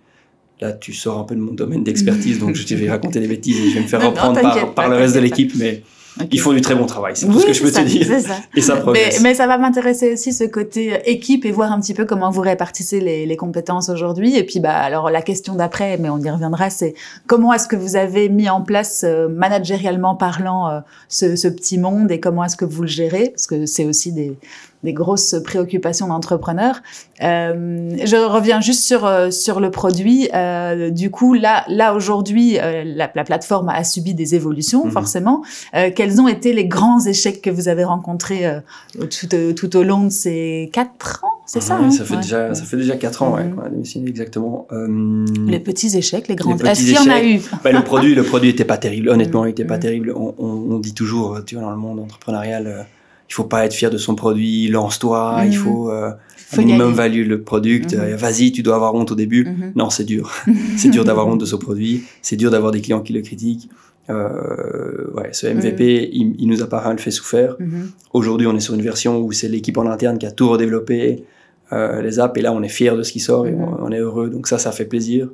là tu sors un peu de mon domaine d'expertise, donc je [laughs] vais raconter des bêtises et je vais me faire Non, reprendre par, par le reste de l'équipe. Mais Ils font du très bon travail, c'est tout ce que je peux te dire. Ça. Et ça progresse. Mais, mais ça va m'intéresser aussi ce côté équipe et voir un petit peu comment vous répartissez les, les compétences aujourd'hui. Et puis, bah, alors la question d'après, mais on y reviendra, c'est comment est-ce que vous avez mis en place, euh, managérialement parlant, euh, ce, ce, petit monde et comment est-ce que vous le gérez? Parce que c'est aussi des, des grosses préoccupations d'entrepreneurs. Euh, je reviens juste sur euh, sur le produit. Euh, du coup, là là aujourd'hui, euh, la, la, plateforme a subi des évolutions mhm. forcément. Quels ont été les grands échecs que vous avez rencontrés tout, tout au long de ces quatre ans c'est ça, hein? ça fait déjà ça fait déjà quatre ans ouais, démissionné exactement. les petits échecs, les grands. Est-ce qu'il y en a eu? Bah, Le produit le produit était pas terrible. Honnêtement, il était pas mhm. terrible. On, on, on, dit toujours, tu vois, dans le monde entrepreneurial il faut pas être fier de son produit, lance-toi, il mhm. faut, euh, minimum value le produit, mhm. euh, vas-y, tu dois avoir honte au début. Mhm. Non, c'est dur. [laughs] c'est dur d'avoir honte de son produit, c'est dur d'avoir des clients qui le critiquent. Euh, ouais, ce MVP, il, il, nous a pas le fait souffert. Aujourd'hui, on est sur une version où c'est l'équipe en interne qui a tout redéveloppé, euh, les apps, et là, on est fier de ce qui sort et on, on, est heureux. Donc ça, ça fait plaisir.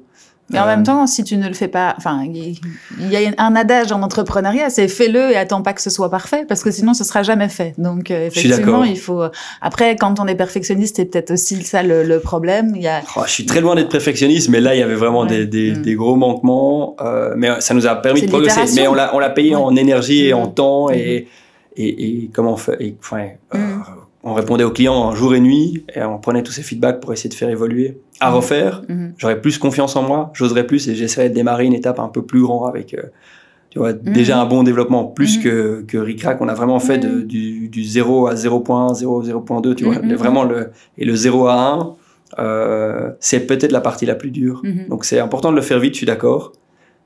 Mais en même euh, temps, si tu ne le fais pas, enfin, il y, a un adage en entrepreneuriat, c'est fais-le et attends pas que ce soit parfait, parce que sinon ce sera jamais fait. Donc euh, effectivement, il faut. Après, quand on est perfectionniste, c'est peut-être aussi ça le, problème. Il y a... Oh, je suis très loin d'être perfectionniste, mais là, il y avait vraiment des, des, mm. des, gros manquements. Euh, mais ça nous a permis de progresser. Mais on l'a, on l'a payé en énergie et en mm. temps mm. et, et, et, comment on fait. Et, enfin, euh, on répondait aux clients jour et nuit et on prenait tous ces feedbacks pour essayer de faire évoluer. À mhm. refaire, mhm. j'aurais plus confiance en moi, j'oserais plus et j'essaierais de démarrer une étape un peu plus grand avec, euh, tu vois, mhm. déjà un bon développement, plus que, que Ricrac. On a vraiment fait de, du, du 0 à 0.1, 0, 0.2, tu vois, vraiment le, et le 0 à 1, euh, c'est peut-être la partie la plus dure. Donc c'est important de le faire vite, je suis d'accord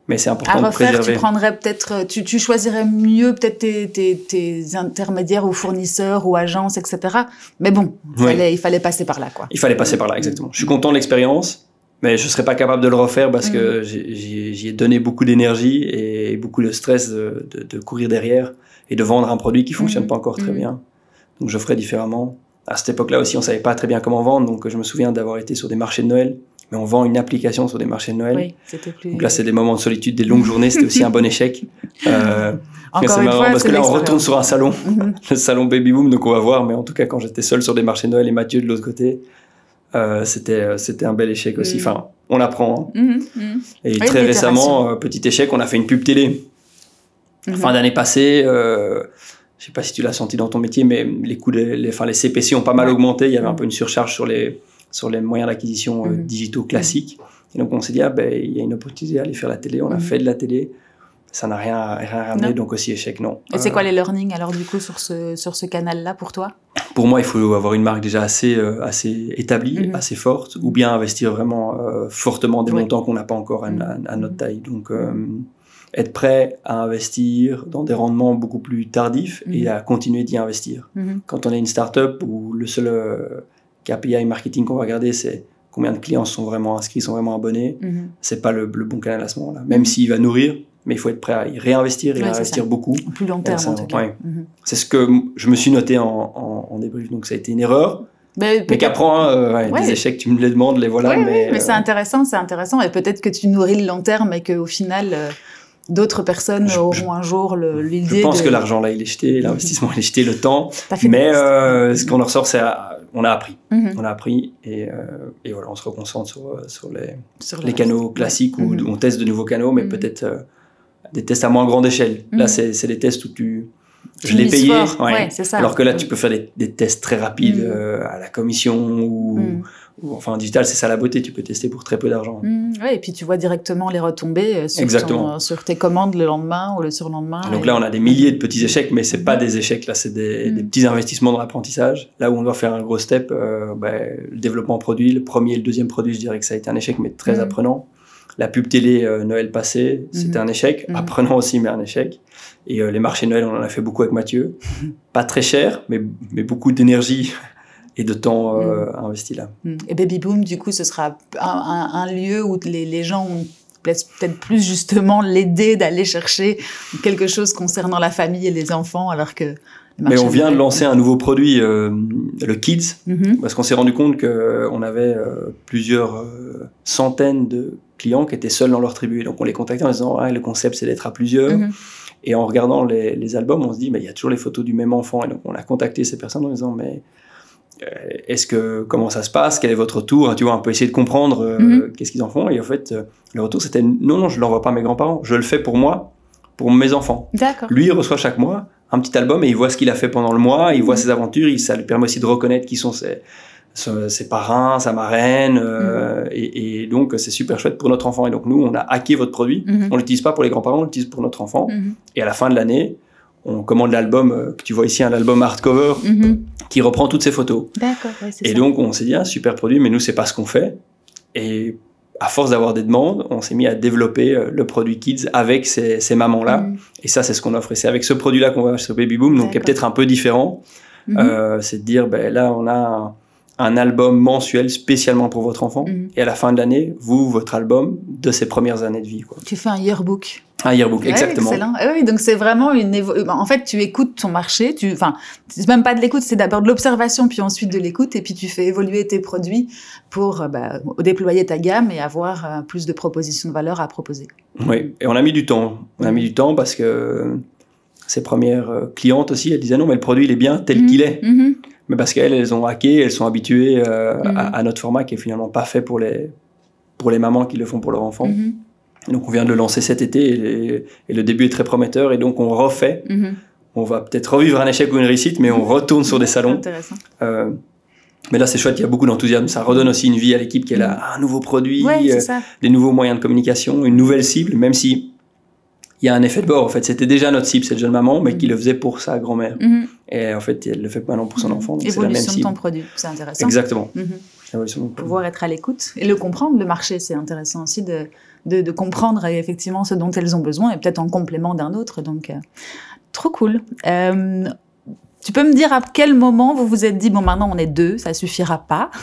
mais c'est important à refaire, de préserver. Tu prendrais peut-être, euh, tu, tu, choisirais mieux peut-être tes, tes, tes, intermédiaires ou fournisseurs ou agences, etc. Mais bon, il, fallait, il fallait passer par là, quoi. Il fallait passer par là, exactement. Je suis content de l'expérience, mais je serais pas capable de le refaire parce que mm. j'y ai donné beaucoup d'énergie et beaucoup de stress de, de, de, courir derrière et de vendre un produit qui fonctionne mm. pas encore très mm. bien. Donc je ferais différemment. À cette époque-là aussi, on savait pas très bien comment vendre, donc je me souviens d'avoir été sur des marchés de Noël mais on vend une application sur des marchés de Noël. Oui, c'était plus... Donc là, c'est des moments de solitude, des longues journées, c'était aussi un bon échec. [laughs] Euh, Encore une fois, parce que là, on retourne sur un salon, mhm. [laughs] le salon Baby Boom, donc on va voir, mais en tout cas, quand j'étais seul sur des marchés de Noël et Mathieu de l'autre côté, euh, c'était euh, c'était un bel échec aussi. Mhm. Enfin, on apprend. Hein. Mhm, et très récemment, euh, petit échec, on a fait une pub télé. Fin d'année passée, euh, je sais pas si tu l'as senti dans ton métier, mais les coûts, les, enfin, les CPC ont pas mal augmenté. Il y avait un peu une surcharge sur les sur les moyens d'acquisition euh, mhm. digitaux classiques. Et donc on s'est dit, ah, ben, il y a une opportunité d'aller faire la télé. On a mhm. fait de la télé. Ça n'a rien, rien ramené, donc aussi échec, non. Et c'est quoi euh, les learnings alors du coup sur ce, sur ce canal-là pour toi? Pour moi, il faut avoir une marque déjà assez, euh, assez établie, mhm. assez forte, ou bien investir vraiment fortement des montants qu'on n'a pas encore à, notre taille. Donc être prêt à investir dans des rendements beaucoup plus tardifs et à continuer d'y investir. Quand on est une start-up où le seul KPI marketing qu'on va regarder, c'est combien de clients sont vraiment inscrits, sont vraiment abonnés. Mhm. C'est pas le, bon canal à ce moment-là. Même mhm. s'il va nourrir, mais il faut être prêt à y réinvestir et à investir beaucoup. Plus long terme, en tout cas. Mhm. C'est ce que je me suis noté en, en, débrief. Donc, ça a été une erreur. Mais, mais qu'apprend euh, des échecs, tu me les demandes, les voilà. mais, mais c'est euh, intéressant, c'est intéressant. Et peut-être que tu nourris le long terme et qu'au final, euh, d'autres personnes auront un jour l'idée. Je pense que l'argent là, il est jeté, l'investissement il est jeté, le temps. Mais ce qu'on en ressort, c'est on a appris. Mhm. On a appris et, euh, et, voilà, on se reconcentre sur, euh, sur les, les canaux classiques où mhm. on teste de nouveaux canaux, mais mhm. peut-être euh, des tests à moins grande échelle. Là, c'est des tests où tu. Je l'ai payé. Ouais. ça. Alors que là, tu peux faire des, des tests très rapides à la commission ou enfin, digital, c'est ça la beauté, tu peux tester pour très peu d'argent. Mmh, ouais, et puis tu vois directement les retombées euh, sur, sur tes commandes le lendemain ou le surlendemain. Donc là, on a des milliers de petits échecs, mais c'est pas des échecs, là, c'est des, mmh. petits investissements dans l'apprentissage. Là où on doit faire un gros step, euh, ben, le développement produit, le premier et le deuxième produit, je dirais que ça a été un échec, mais très mmh. apprenant. La pub télé euh, Noël passé, c'était un échec, apprenant aussi, mais un échec. Et les marchés Noël, on en a fait beaucoup avec Mathieu. [laughs] Pas très cher, mais, mais beaucoup d'énergie et de temps euh, mm. investi là. Mm. Et Baby Boom, du coup, ce sera un, un, lieu où les, les gens ont peut-être plus justement l'aider d'aller chercher quelque chose concernant la famille et les enfants, alors que mais on vient de lancer un nouveau produit, euh, le Kids, mm-hmm. parce qu'on s'est rendu compte qu'on avait euh, plusieurs euh, centaines de clients qui étaient seuls dans leur tribu. donc on les contactait en disant ah, le concept c'est d'être à plusieurs. Mm-hmm. Et en regardant les, les albums, on se dit, mais il y a toujours les photos du même enfant. Et donc, on a contacté ces personnes en disant, mais est-ce que comment ça se passe? Quel est votre retour? Tu vois, un peu essayer de comprendre euh, Mhm. qu'est-ce qu'ils en font. Et en fait, euh, le retour, c'était non, non, je l'envoie pas à mes grands-parents. Je le fais pour moi, pour mes enfants. D'accord. Lui, il reçoit chaque mois un petit album et il voit ce qu'il a fait pendant le mois, il voit Mhm. ses aventures, il, ça lui permet aussi de reconnaître qui sont ses, ses, ses parrains, sa marraine, euh, et, et donc c'est super chouette pour notre enfant. Et donc nous, on a hacké votre produit, Mhm. on l'utilise pas pour les grands-parents, on l'utilise pour notre enfant. Mhm. Et à la fin de l'année, on commande l'album euh, que tu vois ici, un album hardcover Mhm. Qui reprend toutes ces photos. D'accord, ouais, c'est Et ça. donc on s'est dit, ah, super produit, mais nous, c'est pas ce qu'on fait. Et à force d'avoir des demandes, on s'est mis à développer euh, le produit Kids avec ces, ces mamans-là. Mhm. Et ça, c'est ce qu'on offre. Et c'est avec ce produit-là qu'on va sur Baby Boom, donc qui est peut-être un peu différent. Mhm. Euh, c'est de dire, ben, là, on a un, album mensuel spécialement pour votre enfant. Mhm. Et à la fin de l'année, vous, votre album de ses premières années de vie. Quoi. Tu fais un yearbook. Un yearbook, Ouais, exactement. Excellent. Ah oui, donc c'est vraiment une évo- euh, En fait, tu écoutes ton marché. Tu, enfin, c'est même pas de l'écoute, c'est d'abord de l'observation, puis ensuite de l'écoute, et puis tu fais évoluer tes produits pour euh, bah, déployer ta gamme et avoir euh, plus de propositions de valeur à proposer. Oui, et on a mis du temps. On a mis du temps parce que ses premières euh, clientes aussi, elles disaient non, mais le produit, il est bien tel Mhm. qu'il est. Mhm. Mais parce qu'elles, elles ont hacké, elles sont habituées euh, Mhm. à, à notre format qui est finalement pas fait pour les, pour les mamans qui le font pour leur enfant. Mhm. Donc on vient de le lancer cet été et, le début est très prometteur et donc on refait. Mhm. On va peut-être revivre un échec ou une réussite, mais on [laughs] retourne sur des salons. Euh, mais là c'est chouette, il y a beaucoup d'enthousiasme. Ça redonne aussi une vie à l'équipe qui est là, un nouveau produit, Ouais, euh, des nouveaux moyens de communication, une nouvelle cible, même si il y a un effet de bord. En fait, c'était déjà notre cible, cette jeune maman, mais qui le faisait pour sa grand-mère. Mhm. Et en fait, elle le fait maintenant pour son enfant. Donc c'est la même Évolution de cible. ton produit, c'est intéressant. Exactement. Mhm. Mon produit. pouvoir être à l'écoute et le comprendre, le marché, c'est intéressant aussi de, de, de comprendre euh, effectivement ce dont elles ont besoin et peut-être en complément d'un autre. Donc, euh, trop cool. Euh, tu peux me dire à quel moment vous vous êtes dit, bon, maintenant on est deux, ça suffira pas. [laughs]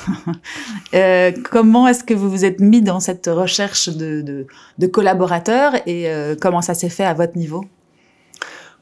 Euh, comment est-ce que vous vous êtes mis dans cette recherche de, de, de collaborateurs et euh, comment ça s'est fait à votre niveau?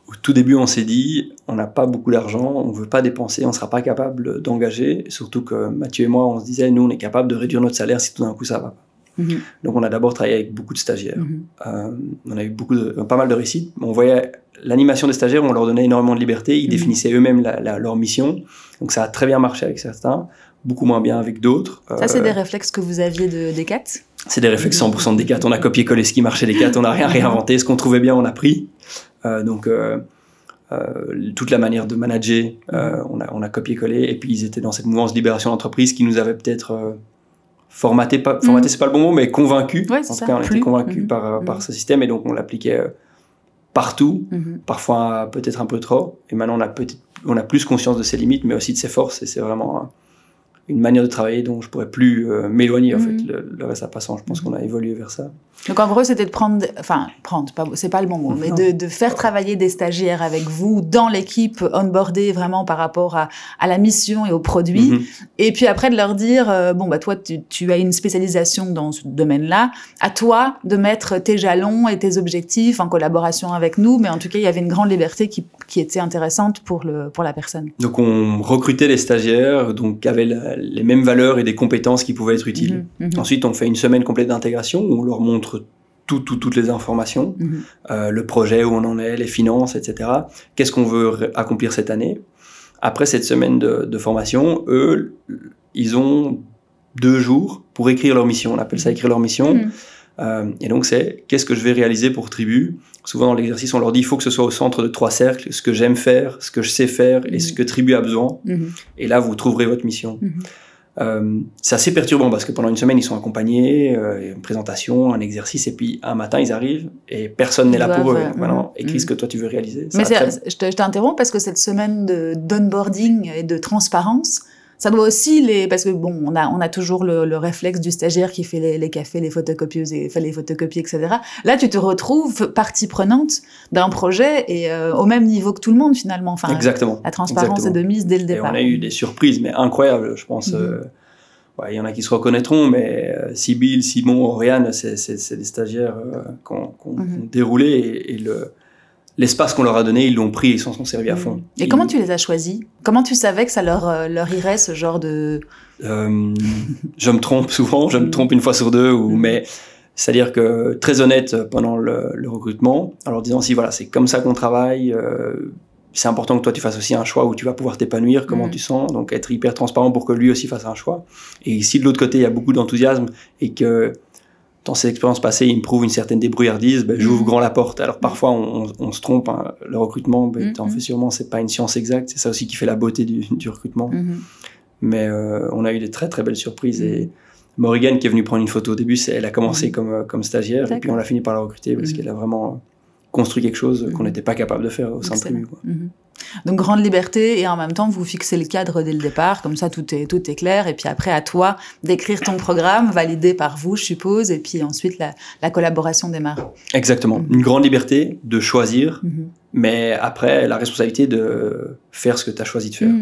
Au tout début, on s'est dit, on n'a pas beaucoup d'argent, on veut pas dépenser, on sera pas capable d'engager. Surtout que Mathieu et moi, on se disait, nous, on est capable de réduire notre salaire si tout d'un coup ça va pas. Mhm, Donc, on a d'abord travaillé avec beaucoup de stagiaires. mhm, Euh, on a eu beaucoup de, pas mal de réussites. On voyait l'animation des stagiaires, on leur donnait énormément de liberté. Ils Mhm. définissaient eux-mêmes la- la- leur mission. Donc, ça a très bien marché avec certains, beaucoup moins bien avec d'autres. Ça, c'est Euh, des réflexes que vous aviez de Decat? C'est des réflexes 100% de Decat. On a copié-collé ce qui marchait Decat. On n'a rien réinventé. Ce qu'on trouvait bien, on a pris. Euh, donc, euh, toute la manière de manager, euh, on a, on a copié-collé. Et puis, ils étaient dans cette mouvance de libération d'entreprise qui nous avait peut-être euh, formaté, pas, formaté, c'est pas le bon mot, mais convaincu. Ouais, en tout ça, cas, on plu. était convaincus Mhm. par, par ce système. Et donc, on l'appliquait partout. Mhm. Parfois, peut-être un peu trop. Et maintenant, on a, on a plus conscience de ses limites, mais aussi de ses forces. Et c'est vraiment une manière de travailler dont je pourrais plus euh, m'éloigner. En Mhm. fait, le, le reste à passant, je pense Mhm. qu'on a évolué vers ça. Donc en gros, c'était de prendre, enfin prendre, c'est pas le bon mot, mais de, de faire travailler des stagiaires avec vous dans l'équipe, onboardés vraiment par rapport à, à la mission et au produit, Mhm. et puis après de leur dire, euh, bon bah toi tu, tu as une spécialisation dans ce domaine-là, à toi de mettre tes jalons et tes objectifs en collaboration avec nous, mais en tout cas il y avait une grande liberté qui, qui était intéressante pour le pour la personne. Donc, on recrutait les stagiaires donc, qui avaient la- les mêmes valeurs et des compétences qui pouvaient être utiles. Mhm, mhm, Ensuite, on fait une semaine complète d'intégration où on leur montre tout, tout- toutes les informations, mhm. euh, le projet, où on en est, les finances, etc. Qu'est-ce qu'on veut accomplir cette année? Après cette semaine de, de formation, eux, ils ont deux jours pour écrire leur mission. On appelle ça écrire leur mission. Mhm. Euh, et donc, c'est qu'est-ce que je vais réaliser pour Tribu? Souvent, dans l'exercice, on leur dit il faut que ce soit au centre de trois cercles ce que j'aime faire, ce que je sais faire et ce Mhm. que Tribu a besoin. Et là, vous trouverez votre mission. Euh, c'est assez perturbant parce que pendant une semaine, ils sont accompagnés, euh, une présentation, un exercice, et puis un matin, ils arrivent et personne n'est là pour eux. Voilà, mhm, écris mhm. ce que toi tu veux réaliser. Mais très- je te- je t'interromps parce que cette semaine de d'onboarding et de transparence, ça doit aussi les parce que bon, on a on a toujours le, le réflexe du stagiaire qui fait les, les cafés, les photocopieuses et fait les photocopies, etc. Là, tu te retrouves partie prenante d'un projet et euh, au même niveau que tout le monde finalement. Enfin, Exactement. la transparence est de mise dès le Et départ. on a eu des surprises, mais incroyables, je pense. Mhm. euh, ouais, Il y en a qui se reconnaîtront, mais euh, Sybille, Simon, Oriane, c'est des stagiaires euh, qu'on Mhm. qu'on déroulé et, et le l'espace qu'on leur a donné, ils l'ont pris, ils s'en sont servis à fond. Et comment tu les as choisis? Comment tu savais que ça leur euh, leur irait ce genre de Euh, je me trompe souvent, je me Mhm. trompe une fois sur deux, ou, Mhm. mais C'est-à-dire que très honnête pendant le, recrutement, en leur disant si voilà, c'est comme ça qu'on travaille, euh, c'est important que toi tu fasses aussi un choix où tu vas pouvoir t'épanouir, comment mm. tu sens, donc être hyper transparent pour que lui aussi fasse un choix. Et si de l'autre côté il y a beaucoup d'enthousiasme et que dans ses expériences passées il me prouve une certaine débrouillardise, ben, j'ouvre mm. grand la porte. Alors parfois on, se trompe, hein. le recrutement, ben, en fais sûrement, c'est pas une science exacte, c'est ça aussi qui fait la beauté du, recrutement. Mm-hmm. Mais euh, on a eu des très très belles surprises et Morrigan qui est venue prendre une photo au début, elle a commencé mhm. comme, euh, comme stagiaire et puis on a fini par la recruter parce mhm. qu'elle a vraiment construit quelque chose qu'on mhm. n'était pas capable de faire au sein de Tribu. Donc grande liberté et en même temps vous fixez le cadre dès le départ, comme ça tout est tout est clair. Et puis après à toi d'écrire ton programme validé par vous je suppose. Et puis ensuite la, la collaboration démarre. Exactement, une grande liberté de choisir, mais après la responsabilité de faire ce que tu as choisi de faire.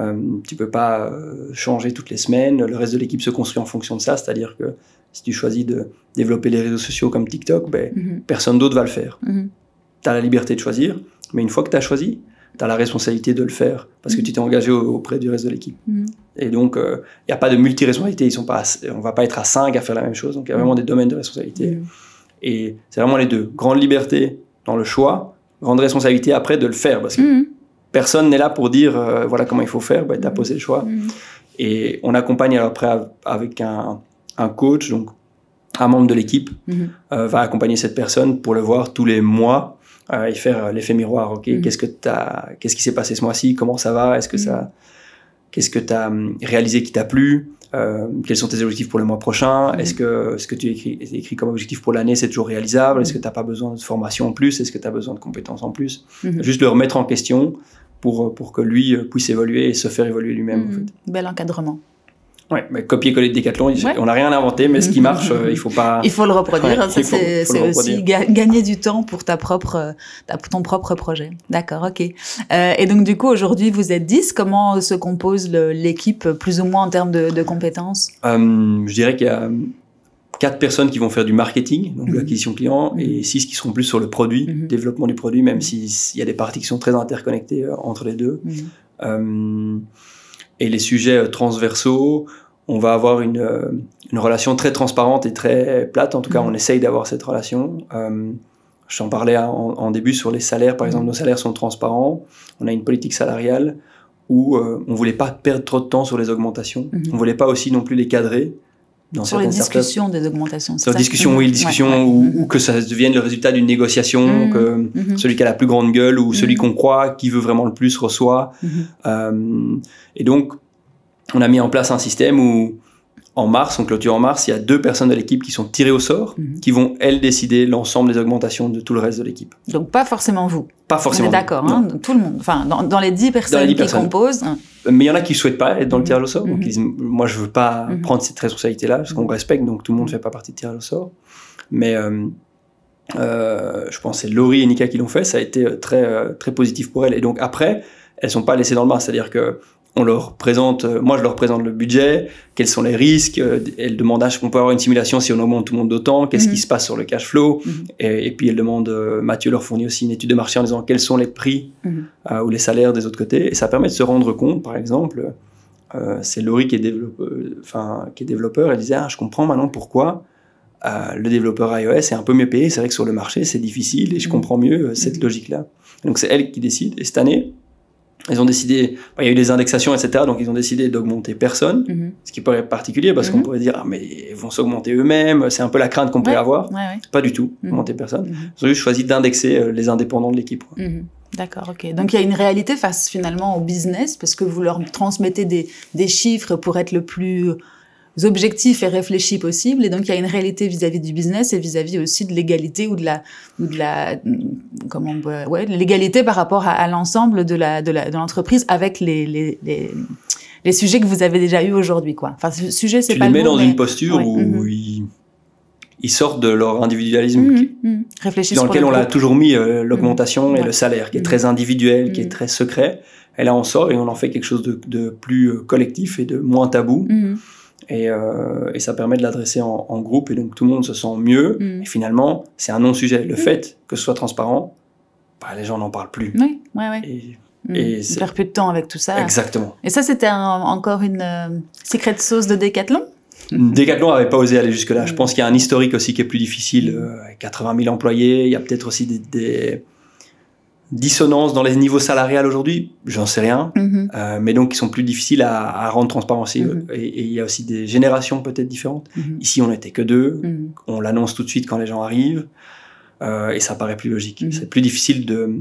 Euh, tu peux pas euh, changer toutes les semaines, le reste de l'équipe se construit en fonction de ça, c'est-à-dire que si tu choisis de développer les réseaux sociaux comme TikTok, ben, personne d'autre va le faire. Tu as la liberté de choisir, mais une fois que tu as choisi, tu as la responsabilité de le faire parce que tu t'es engagé auprès du reste de l'équipe. Mm. Et donc, il euh, n'y a pas de multi-responsabilité. On va pas être à 5 à faire la même chose. Donc, il y a vraiment des domaines de responsabilité. Mm. Et c'est vraiment les deux. Grande liberté dans le choix, grande responsabilité après de le faire parce que mm. personne n'est là pour dire euh, voilà comment il faut faire. Bah, tu as posé le choix. Et on accompagne alors après avec un, un coach, donc un membre de l'équipe mm-hmm. euh, va accompagner cette personne pour le voir tous les mois et faire l'effet miroir. Ok, mm. qu'est-ce que as, qu'est-ce qui s'est passé ce mois-ci Comment ça va Est-ce que ça, mm. qu'est-ce que tu as hum, réalisé qui t'a plu euh, Quels sont tes objectifs pour le mois prochain mm. Est-ce que ce que tu écris, écrit comme objectif pour l'année, c'est toujours réalisable Est-ce que tu n'as pas besoin de formation en plus Est-ce que tu as besoin de compétences en plus? Mm-hmm. Juste le remettre en question pour, pour que lui puisse évoluer et se faire évoluer lui-même. En fait. Bel encadrement. Ouais, copier-coller de Decathlon, on n'a rien inventé, mais ce qui [laughs] marche, euh, il faut pas. Il faut le reproduire. c'est aussi gagner du temps pour ta propre, ton propre projet. D'accord, ok. Euh, et donc du coup, aujourd'hui, vous êtes 10. Comment se compose l'équipe, plus ou moins en termes de, compétences? Euh, Je dirais qu'il y a quatre personnes qui vont faire du marketing, donc de mhm. l'acquisition client, mhm. et six qui seront plus sur le produit, mhm. développement du produit, même s'il y a des parties qui sont très interconnectées entre les deux et les sujets euh, transversaux, on va avoir une, euh, une, relation très transparente et très plate. En tout cas, mm. on essaye d'avoir cette relation. Euh, je t'en parlais en, début sur les salaires. Par exemple, mm. nos salaires sont transparents. On a une politique salariale où euh, on voulait pas perdre trop de temps sur les augmentations. Mm-hmm. On voulait pas aussi non plus les cadrer. Dans sur les discussions des augmentations. Sur les discussions, oui, les discussions où, que ça devienne le résultat d'une négociation, mm. que mm-hmm. celui qui a la plus grande gueule ou celui qu'on croit qui veut vraiment le plus reçoit. Euh, et donc, on a mis en place un système où, en mars, on clôture en mars, il y a deux personnes de l'équipe qui sont tirées au sort, qui vont, elles, décider l'ensemble des augmentations de tout le reste de l'équipe. Donc pas forcément vous. Pas forcément. d'accord, hein, tout le monde. Enfin, dans, les dix personnes qui composent. Hein. Mais il y en a qui ne souhaitent pas être dans le mhm. tirage au sort. Donc ils disent, moi, je veux pas mhm. prendre cette responsabilité-là, parce qu'on respecte, donc tout le monde ne fait pas partie de tirage au sort. Mais euh, euh, je pense que c'est Laurie et Nika qui l'ont fait. Ça a été très, euh, très positif pour elles. Et donc après, elles sont pas laissées dans le bain. C'est-à-dire que on leur présente, euh, moi je leur présente le budget, quels sont les risques, euh, elle demande est-ce qu'on peut avoir une simulation si on augmente tout le monde d'autant, qu'est-ce qui mhm. se passe sur le cash flow, mhm. et, puis elle demande, euh, Mathieu leur fournit aussi une étude de marché en disant quels sont les prix mhm. ou les salaires des autres côtés, et ça permet de se rendre compte, par exemple, c'est Laurie qui est, développeur, enfin, qui est développeur, elle disait ah, je comprends maintenant pourquoi le développeur iOS est un peu mieux payé, c'est vrai que sur le marché c'est difficile et je comprends mieux cette logique-là. Donc c'est elle qui décide, et cette année, ils ont décidé, il y a eu des indexations, etc. Donc ils ont décidé d'augmenter personne, mhm. ce qui être particulier parce qu'on mhm. pourrait dire, ah, mais ils vont s'augmenter eux-mêmes, c'est un peu la crainte qu'on pourrait avoir. Pas du tout, mhm. augmenter personne. Ils ont juste choisi d'indexer euh, les indépendants de l'équipe. D'accord, ok. Donc il y a une réalité face finalement au business parce que vous leur transmettez des, des chiffres pour être le plus objectifs et réfléchis possibles. Et donc, il y a une réalité vis-à-vis du business et vis-à-vis aussi de l'égalité ou de la, ou de la, comment, ouais, l'égalité par rapport à, l'ensemble de la, de la, de l'entreprise avec les, les, les, les, sujets que vous avez déjà eu aujourd'hui, quoi. Enfin, ce sujet, c'est pas les mets dans une posture où mhm. ils, ils, sortent de leur individualisme, mmh. dans lequel on l'a toujours mis euh, l'augmentation et le salaire, qui est très individuel, qui est très secret. Et là, on sort et on en fait quelque chose de, de plus euh, collectif et de moins tabou. Et, euh, et, ça permet de l'adresser en, en, groupe et donc tout le monde se sent mieux. Mm. Et finalement, c'est un non-sujet. Le mm. fait que ce soit transparent, bah, les gens n'en parlent plus. Oui, oui, oui. Et, mm. On perd plus de temps avec tout ça. Exactement. Et ça, c'était encore une euh, secret sauce de Décathlon Decathlon n'avait pas osé aller jusque-là. Je pense qu'il y a un historique aussi qui est plus difficile. Euh, 80 000 employés, il y a peut-être aussi des, des, dissonances dans les niveaux salariales aujourd'hui. J'en sais rien. Mhm. Euh, mais donc, qui sont plus difficiles à, à rendre transparents aussi. Mhm. Et, il y a aussi des générations peut-être différentes. Mhm. Ici, on n'était que deux. Mhm. On l'annonce tout de suite quand les gens arrivent. Euh, et ça paraît plus logique. C'est plus difficile de,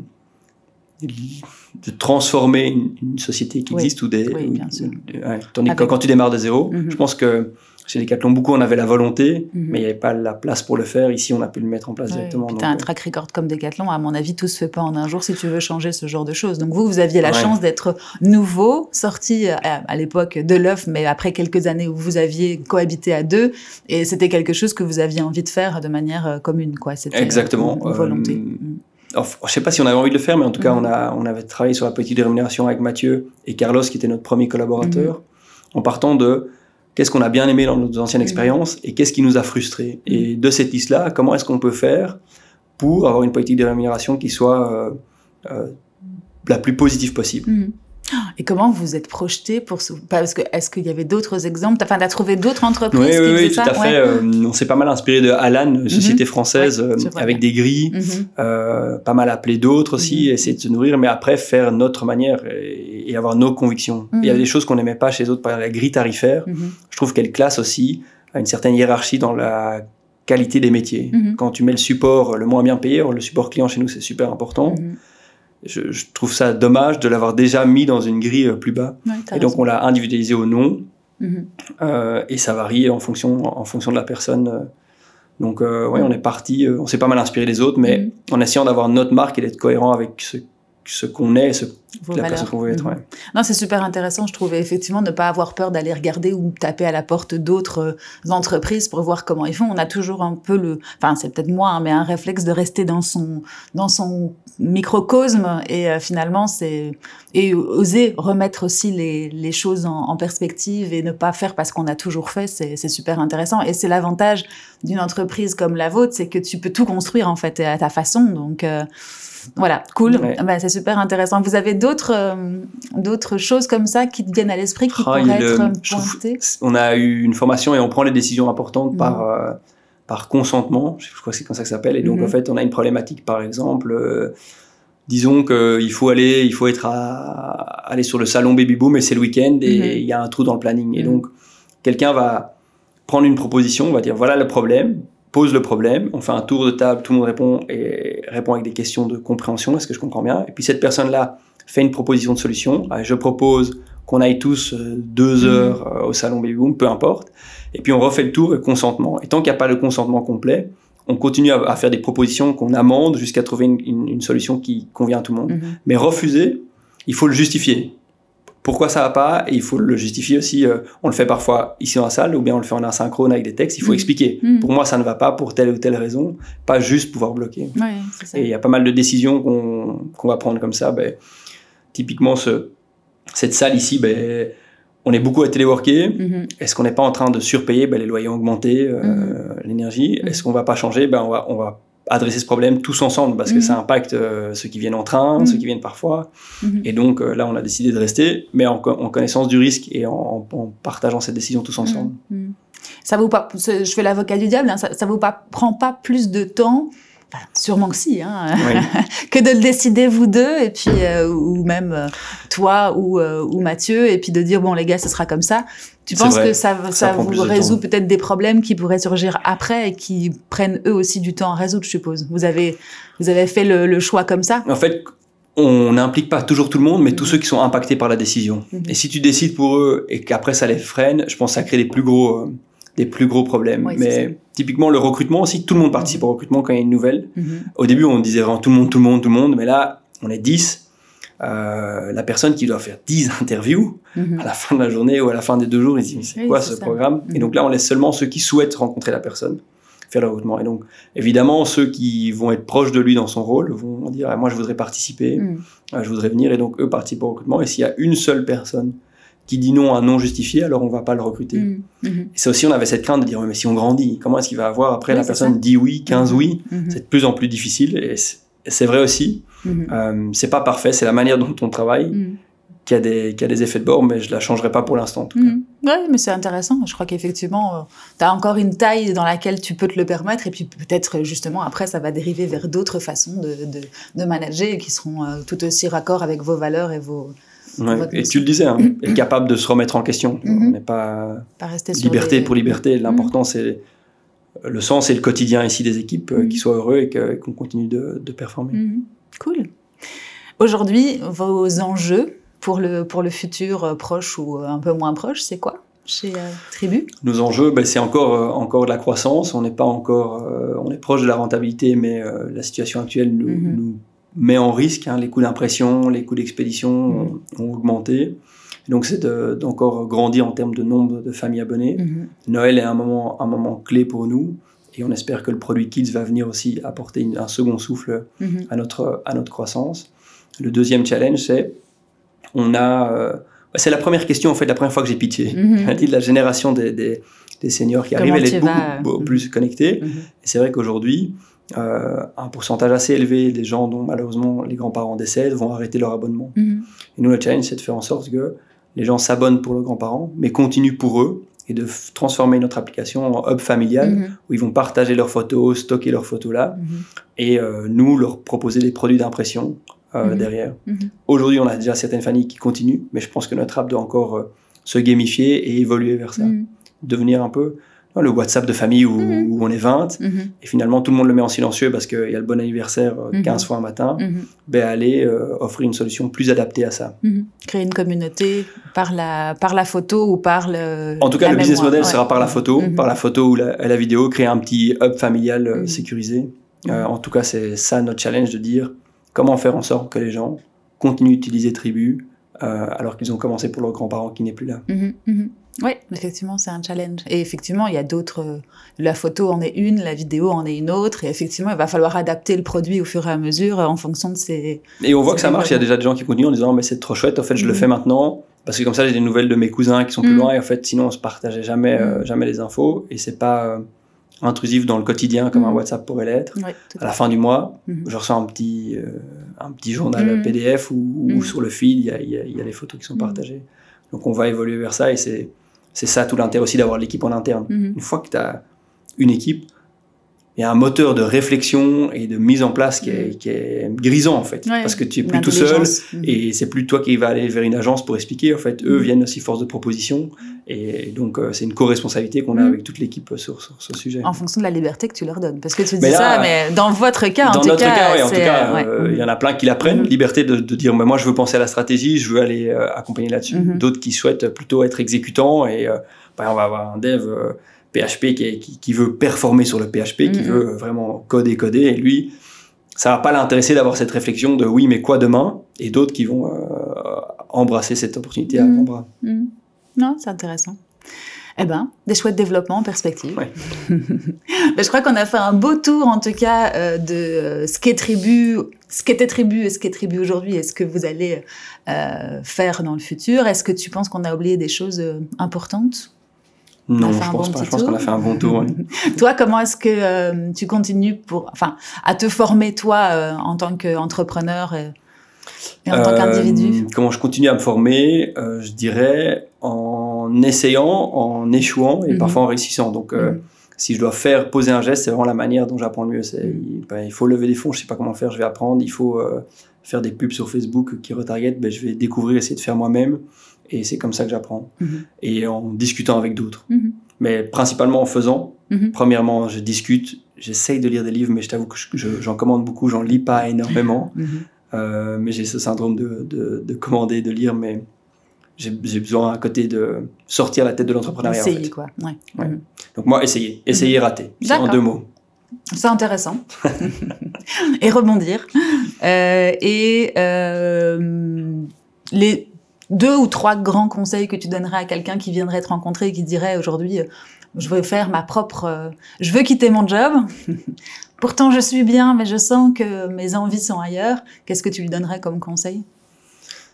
de transformer une, une société qui Oui. existe ou des. Oui, bien sûr. ouais. Tandis que quand tu démarres de zéro, je pense que chez Decathlon, beaucoup on avait la volonté, Mhm. mais il n'y avait pas la place pour le faire. Ici, on a pu le mettre en place Ouais, directement. donc, t'as un euh, track record comme Decathlon, à mon avis, tout se fait pas en un jour si tu veux changer ce genre de choses. Donc vous, vous aviez la Ouais. chance d'être nouveau, sorti à, à l'époque de l'œuf, mais après quelques années où vous aviez cohabité à deux, et c'était quelque chose que vous aviez envie de faire de manière euh, commune, quoi. C'était euh, Exactement. une volonté. Euh, Mm. Enfin, je sais pas si on avait envie de le faire, mais en tout cas, Mhm. on, a, on avait travaillé sur la politique de rémunération avec Mathieu et Carlos, qui était notre premier collaborateur, Mhm. en partant de qu'est-ce qu'on a bien aimé dans nos anciennes Mhm. expériences et qu'est-ce qui nous a frustrés. Et de cette liste-là, comment est-ce qu'on peut faire pour avoir une politique de rémunération qui soit euh, euh, la plus positive possible? Mhm. Et comment vous êtes projeté pour ce... Parce que est-ce qu'il y avait d'autres exemples? Enfin, t'as trouvé d'autres entreprises Oui, qui oui, tout ça? à fait. Ouais. Euh, on s'est pas mal inspiré de Alan, une société française, Ouais, euh, avec des grilles. Mhm. euh, pas mal appeler d'autres aussi, Mhm. essayer de se nourrir, mais après faire notre manière et, et avoir nos convictions. Mhm. Il y avait des choses qu'on n'aimait pas chez les autres, par exemple la grille tarifaire. Je trouve qu'elle classe aussi une certaine hiérarchie dans la qualité des métiers. Quand tu mets le support le moins bien payé, le support client chez nous c'est super important. Je, je trouve ça dommage de l'avoir déjà mis dans une grille euh, plus bas. Ouais, Et donc raison. on l'a individualisé au nom, Mhm. euh, et ça varie en fonction, en fonction de la personne. euh. Donc, euh, ouais, on est parti, on s'est pas mal inspiré des autres, mais Mhm. en essayant d'avoir notre marque et d'être cohérent avec ce, ce qu'on est, ce, Vos la valeurs. personne qu'on veut être. Mhm. ouais. Non, c'est super intéressant. Je trouvais effectivement ne pas avoir peur d'aller regarder ou taper à la porte d'autres euh, entreprises pour voir comment ils font. On a toujours un peu le, enfin c'est peut-être moi, hein, mais un réflexe de rester dans son dans son microcosme et euh, finalement c'est et oser remettre aussi les, les choses en, en perspective et ne pas faire parce qu'on a toujours fait, c'est c'est super intéressant. Et c'est l'avantage d'une entreprise comme la vôtre, c'est que tu peux tout construire en fait à ta façon. Donc euh, [laughs] voilà, cool. Ouais. Ben, c'est super intéressant. Vous avez d'autres euh, d'autres choses comme ça qui te viennent à l'esprit, qui Ah, pourraient être euh, euh, trouve- pointées? On a eu une formation et on prend les décisions importantes Mhm. par, euh, par consentement, je crois que c'est comme ça que ça s'appelle. Et donc, Mhm. en fait, on a une problématique, par exemple, euh, disons qu'il faut aller, il faut être à, aller sur le salon Baby Boom et c'est le week-end et Mhm. il y a un trou dans le planning. Et Mhm. donc, quelqu'un va prendre une proposition, va dire voilà le problème, pose le problème, on fait un tour de table, tout le monde répond et répond avec des questions de compréhension, est-ce que je comprends bien? Et puis cette personne-là fait une proposition de solution. Ah, Je propose qu'on aille tous euh, deux Mhm. heures euh, au salon Baby Boom, peu importe. Et puis on refait le tour et consentement. Et tant qu'il n'y a pas le consentement complet, on continue à, à faire des propositions qu'on amende jusqu'à trouver une, une- une solution qui convient à tout le monde. Mhm. Mais refuser, il faut le justifier. Pourquoi ça va pas? Et il faut le justifier aussi. euh, on le fait parfois ici dans la salle, ou bien on le fait en asynchrone avec des textes. Il faut Mhm. expliquer. Mhm. Pour moi, ça ne va pas pour telle ou telle raison, pas juste pouvoir bloquer. Ouais, c'est ça. Et il y a pas mal de décisions qu'on va prendre comme ça. Ben, typiquement, ce, cette salle ici, ben, on est beaucoup à téléworker. Mhm. Est-ce qu'on n'est pas en train de surpayer? Ben, Les loyers ont augmenté, euh, Mhm. l'énergie. Mhm. Est-ce qu'on va pas changer? Ben, on, va, on va adresser ce problème tous ensemble parce Mhm. que ça impacte euh, ceux qui viennent en train, Mhm. ceux qui viennent parfois. Mhm. Et donc euh, là, on a décidé de rester, mais en, co- en connaissance du risque et en, en partageant cette décision tous ensemble. Mhm. Ça vous pas, je fais l'avocat du diable, hein, ça, ça vous pas, prend pas plus de temps, enfin, sûrement que si, hein, Oui. [laughs] que de le décider vous deux, et puis, euh, ou même euh, toi ou, euh, ou Mathieu, et puis de dire, bon les gars, ce sera comme ça. Tu penses vrai, que ça, vous résout peut-être des problèmes qui pourraient surgir après et qui prennent eux aussi du temps à résoudre, je suppose? Vous avez, vous avez fait le, le choix comme ça? En fait, on n'implique pas toujours tout le monde, mais tous Mhm. ceux qui sont impactés par la décision. Mhm. Et si tu décides pour eux et qu'après ça les freine, je pense que ça crée des plus gros, euh, des plus gros problèmes. Mais typiquement le recrutement aussi, tout le monde participe au recrutement quand il y a une nouvelle. Mhm. Au début, on disait vraiment tout le monde, tout le monde, tout le monde, mais là, on est 10. Euh, la personne qui doit faire 10 [laughs] interviews Mhm. à la fin de la journée ou à la fin des deux jours, il se dit mais c'est Oui, quoi ce ça. programme Et donc là, on laisse seulement ceux qui souhaitent rencontrer la personne faire le recrutement. Et donc, évidemment, ceux qui vont être proches de lui dans son rôle vont dire Ah, moi, je voudrais participer, Mhm. ah, je voudrais venir, et donc eux participent au recrutement. Et s'il y a une seule personne qui dit non à un non justifié, alors on va pas le recruter. Mhm. Et c'est aussi, on avait cette crainte de dire mais si on grandit, comment est-ce qu'il va avoir après Oui, la personne ça. dit oui, 15 Mhm. oui. C'est de plus en plus difficile, et c'est- vrai aussi. Mhm. Euh, c'est pas parfait, c'est la manière dont on travaille. Mhm. qui a des, qui a des effets de bord, mais je la changerai pas pour l'instant. Mmh. Oui, mais c'est intéressant. Je crois qu'effectivement, euh, tu as encore une taille dans laquelle tu peux te le permettre, et puis peut-être justement après, ça va dériver vers d'autres façons de, de, de, manager qui seront euh, tout aussi raccord avec vos valeurs et vos. Ouais, et tu le disais, hein, [clears throat] être capable de se remettre en question. Mmh. On n'est pas, pas rester liberté pour liberté. L'important, mmh. c'est le sens et le quotidien ici des équipes euh, qui soient heureux et qu'on continue de, de performer. Cool. Aujourd'hui, vos enjeux pour le, pour le futur euh, proche ou euh, un peu moins proche, c'est quoi chez euh, Tribu? Nos enjeux, ben, c'est encore, encore de la croissance. On n'est pas encore, on est proche de la rentabilité, mais la situation actuelle nous, mhm. nous met en risque. Hein. Les coûts d'impression, les coûts d'expédition mhm. ont, augmenté. Donc, c'est d'encore grandir en termes de nombre de familles abonnées. Mhm. Noël est un moment, un moment clé pour nous. Et on espère que le produit Kids va venir aussi apporter un second souffle à, notre, à notre croissance. Le deuxième challenge, c'est on a. Euh, c'est la première question, en fait, la première fois que j'ai pitché. [laughs] Mm dit de la génération des, des, des seniors qui arrivent, elle est beaucoup, plus connectée. Mhm. Et c'est vrai qu'aujourd'hui, euh, un pourcentage assez élevé des gens dont malheureusement les grands-parents décèdent vont arrêter leur abonnement. Mhm. Et nous, le challenge, c'est de faire en sorte que les gens s'abonnent pour leurs grands-parents, mais continuent pour eux et de transformer notre application en hub familial mhm. où ils vont partager leurs photos, stocker leurs photos là et euh, nous leur proposer des produits d'impression euh, mhm. derrière. Mhm. Aujourd'hui, on a déjà certaines familles qui continuent, mais je pense que notre app doit encore euh, se gamifier et évoluer vers ça. Mhm. Devenir un peu le WhatsApp de famille où, on est 20, et finalement tout le monde le met en silencieux parce qu'il y a le bon anniversaire 15 euh, fois un matin, ben aller offrir une solution plus adaptée à ça. Créer une communauté par la, par la photo ou par le... En tout cas, le business model sera par la photo, par la photo ou la, la vidéo, créer un petit hub familial sécurisé. en tout cas, c'est ça notre challenge de dire comment faire en sorte que les gens continuent d'utiliser Tribu euh, alors qu'ils ont commencé pour leurs grands-parents qui n'est plus là. Oui, effectivement, c'est un challenge. Et effectivement, il y a d'autres. Euh, la photo en est une, la vidéo en est une autre. Et effectivement, il va falloir adapter le produit au fur et à mesure euh, en fonction de ces. Et on voit que ça marche. Il y a déjà des gens qui continuent en disant Mais c'est trop chouette, en fait, je le mhm. fais maintenant. Parce que comme ça, j'ai des nouvelles de mes cousins qui sont plus loin. Et en fait, sinon, on se partageait jamais, jamais les infos. Et c'est pas intrusif dans le quotidien comme un. WhatsApp pourrait l'être. à la fin du mois, mhm. je reçois un petit, euh, un petit journal. PDF où, sur le feed, il y a, y a, les photos qui sont partagées. Donc on va évoluer vers ça et c'est ça tout l'intérêt aussi d'avoir l'équipe en interne. Une fois que tu as une équipe, il y a un moteur de réflexion et de mise en place qui est, qui est grisant en fait. Parce que tu es plus tout seul et c'est plus toi qui va aller vers une agence pour expliquer en fait. Eux viennent aussi force de proposition et donc, euh, c'est une co-responsabilité qu'on a mm. avec toute l'équipe sur, ce sujet. En fonction de la liberté que tu leur donnes. Parce que tu dis ça, mais dans votre cas, en tout notre cas, en tout cas, euh, il y en a plein qui la prennent, mm. liberté de, dire, mais moi, je veux penser à la stratégie, je veux aller euh, accompagner là-dessus. Mm-hmm. D'autres qui souhaitent plutôt être exécutants et bah, on va avoir un dev PHP qui, qui, veut performer sur le PHP, qui mm-hmm. veut vraiment coder, coder, et lui, ça va pas l'intéresser d'avoir cette réflexion de oui, mais quoi demain? Et d'autres qui vont embrasser cette opportunité à grand bras. Non, c'est intéressant. Eh ben, des chouettes développements en perspective. [laughs] Ben, je crois qu'on a fait un beau tour, en tout cas, euh, de euh, ce qu'est Tribu, ce qu'était Tribu et ce qu'est Tribu aujourd'hui et ce que vous allez euh, faire dans le futur. Est-ce que tu penses qu'on a oublié des choses importantes? Non, je pense pas. Je pense qu'on a fait un bon tour. [laughs] toi, comment est-ce que tu continues pour, enfin, à te former toi en tant qu'entrepreneur et en tant qu'individu euh, Comment je continue à me former euh, Je dirais en essayant, en échouant et mhm. parfois en réussissant. Donc, euh, mhm. si je dois faire poser un geste, c'est vraiment la manière dont j'apprends le mieux. Mhm. ben, il faut lever des fonds, je sais pas comment faire, je vais apprendre. Il faut faire des pubs sur Facebook qui retargetent, ben, je vais découvrir, essayer de faire moi-même. Et c'est comme ça que j'apprends. Et en discutant avec d'autres. Mais principalement en faisant. Premièrement, je discute, j'essaye de lire des livres, mais je t'avoue que j'en commande beaucoup, j'en lis pas énormément. Euh, mais j'ai ce syndrome de, de, de, commander, de lire, mais j'ai besoin à côté de sortir la tête de l'entrepreneuriat. Essayer, quoi. Ouais. Mhm. Donc moi, essayer. Essayer, rater. C'est en deux mots. C'est intéressant. [laughs] et rebondir. Euh, et euh, les deux ou trois grands conseils que tu donnerais à quelqu'un qui viendrait te rencontrer et qui dirait aujourd'hui, je veux faire ma propre, je veux quitter mon job, [laughs] Pourtant, je suis bien, mais je sens que mes envies sont ailleurs. Qu'est-ce que tu lui donnerais comme conseil?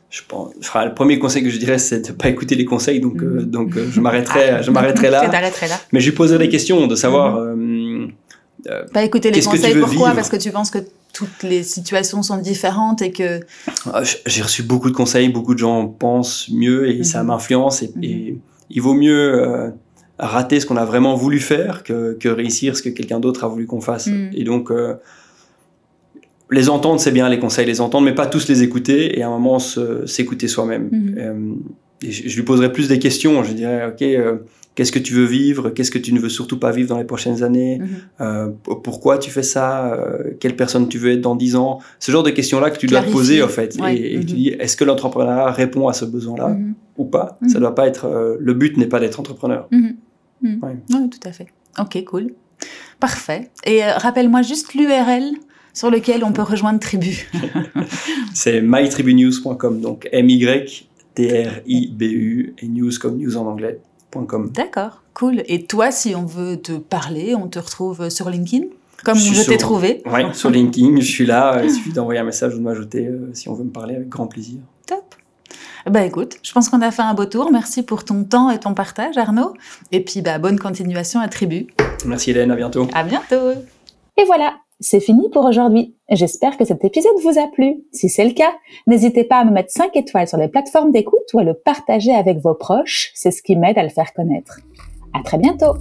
Je pense, le premier conseil que je dirais, c'est de ne pas écouter les conseils. Donc, euh, mm. donc euh, je m'arrêterai, ah. je m'arrêterai là. [laughs] là. Mais je lui poserai des questions de savoir. Mm. Euh, pas écouter les conseils. pourquoi? Parce que tu penses que toutes les situations sont différentes et que... Ah, j'ai reçu beaucoup de conseils, beaucoup de gens pensent mieux et ça mhm. m'influence et, et, il vaut mieux rater ce qu'on a vraiment voulu faire que, que réussir ce que quelqu'un d'autre a voulu qu'on fasse. Mm. Et donc, euh, les entendre, c'est bien, les conseils, les entendre, mais pas tous les écouter et à un moment s'écouter soi-même. Mm-hmm. Euh, je, lui poserais plus des questions. Je dirais, OK, euh, qu'est-ce que tu veux vivre? Qu'est-ce que tu ne veux surtout pas vivre dans les prochaines années? Mm-hmm. Pourquoi tu fais ça? Quelle personne tu veux être dans 10 ans? Ce genre de questions-là que tu dois poser, en fait. Et, tu mm-hmm. dis, est-ce que l'entrepreneuriat répond à ce besoin-là ou pas? Ça doit pas être... le but n'est pas d'être entrepreneur. Hmm. Oui, tout à fait. Ok, cool. Parfait. Et euh, rappelle-moi juste l'URL sur lequel on peut rejoindre Tribu. [laughs] c'est mytribunews.com, donc M-Y-T-R-I-B-U et news comme news en anglais.com. D'accord, cool. Et toi, si on veut te parler, on te retrouve sur LinkedIn comme je, t'ai trouvé. Oui, sur LinkedIn, je suis là. Il suffit d'envoyer un message ou de m'ajouter euh, si on veut me parler avec grand plaisir. Top. Bah écoute, je pense qu'on a fait un beau tour. Merci pour ton temps et ton partage, Arnaud. Et puis bah, bonne continuation à Tribu. Merci Hélène, à bientôt. À bientôt. Et voilà, c'est fini pour aujourd'hui. J'espère que cet épisode vous a plu. Si c'est le cas, n'hésitez pas à me mettre 5 étoiles sur les plateformes d'écoute ou à le partager avec vos proches. C'est ce qui m'aide à le faire connaître. À très bientôt.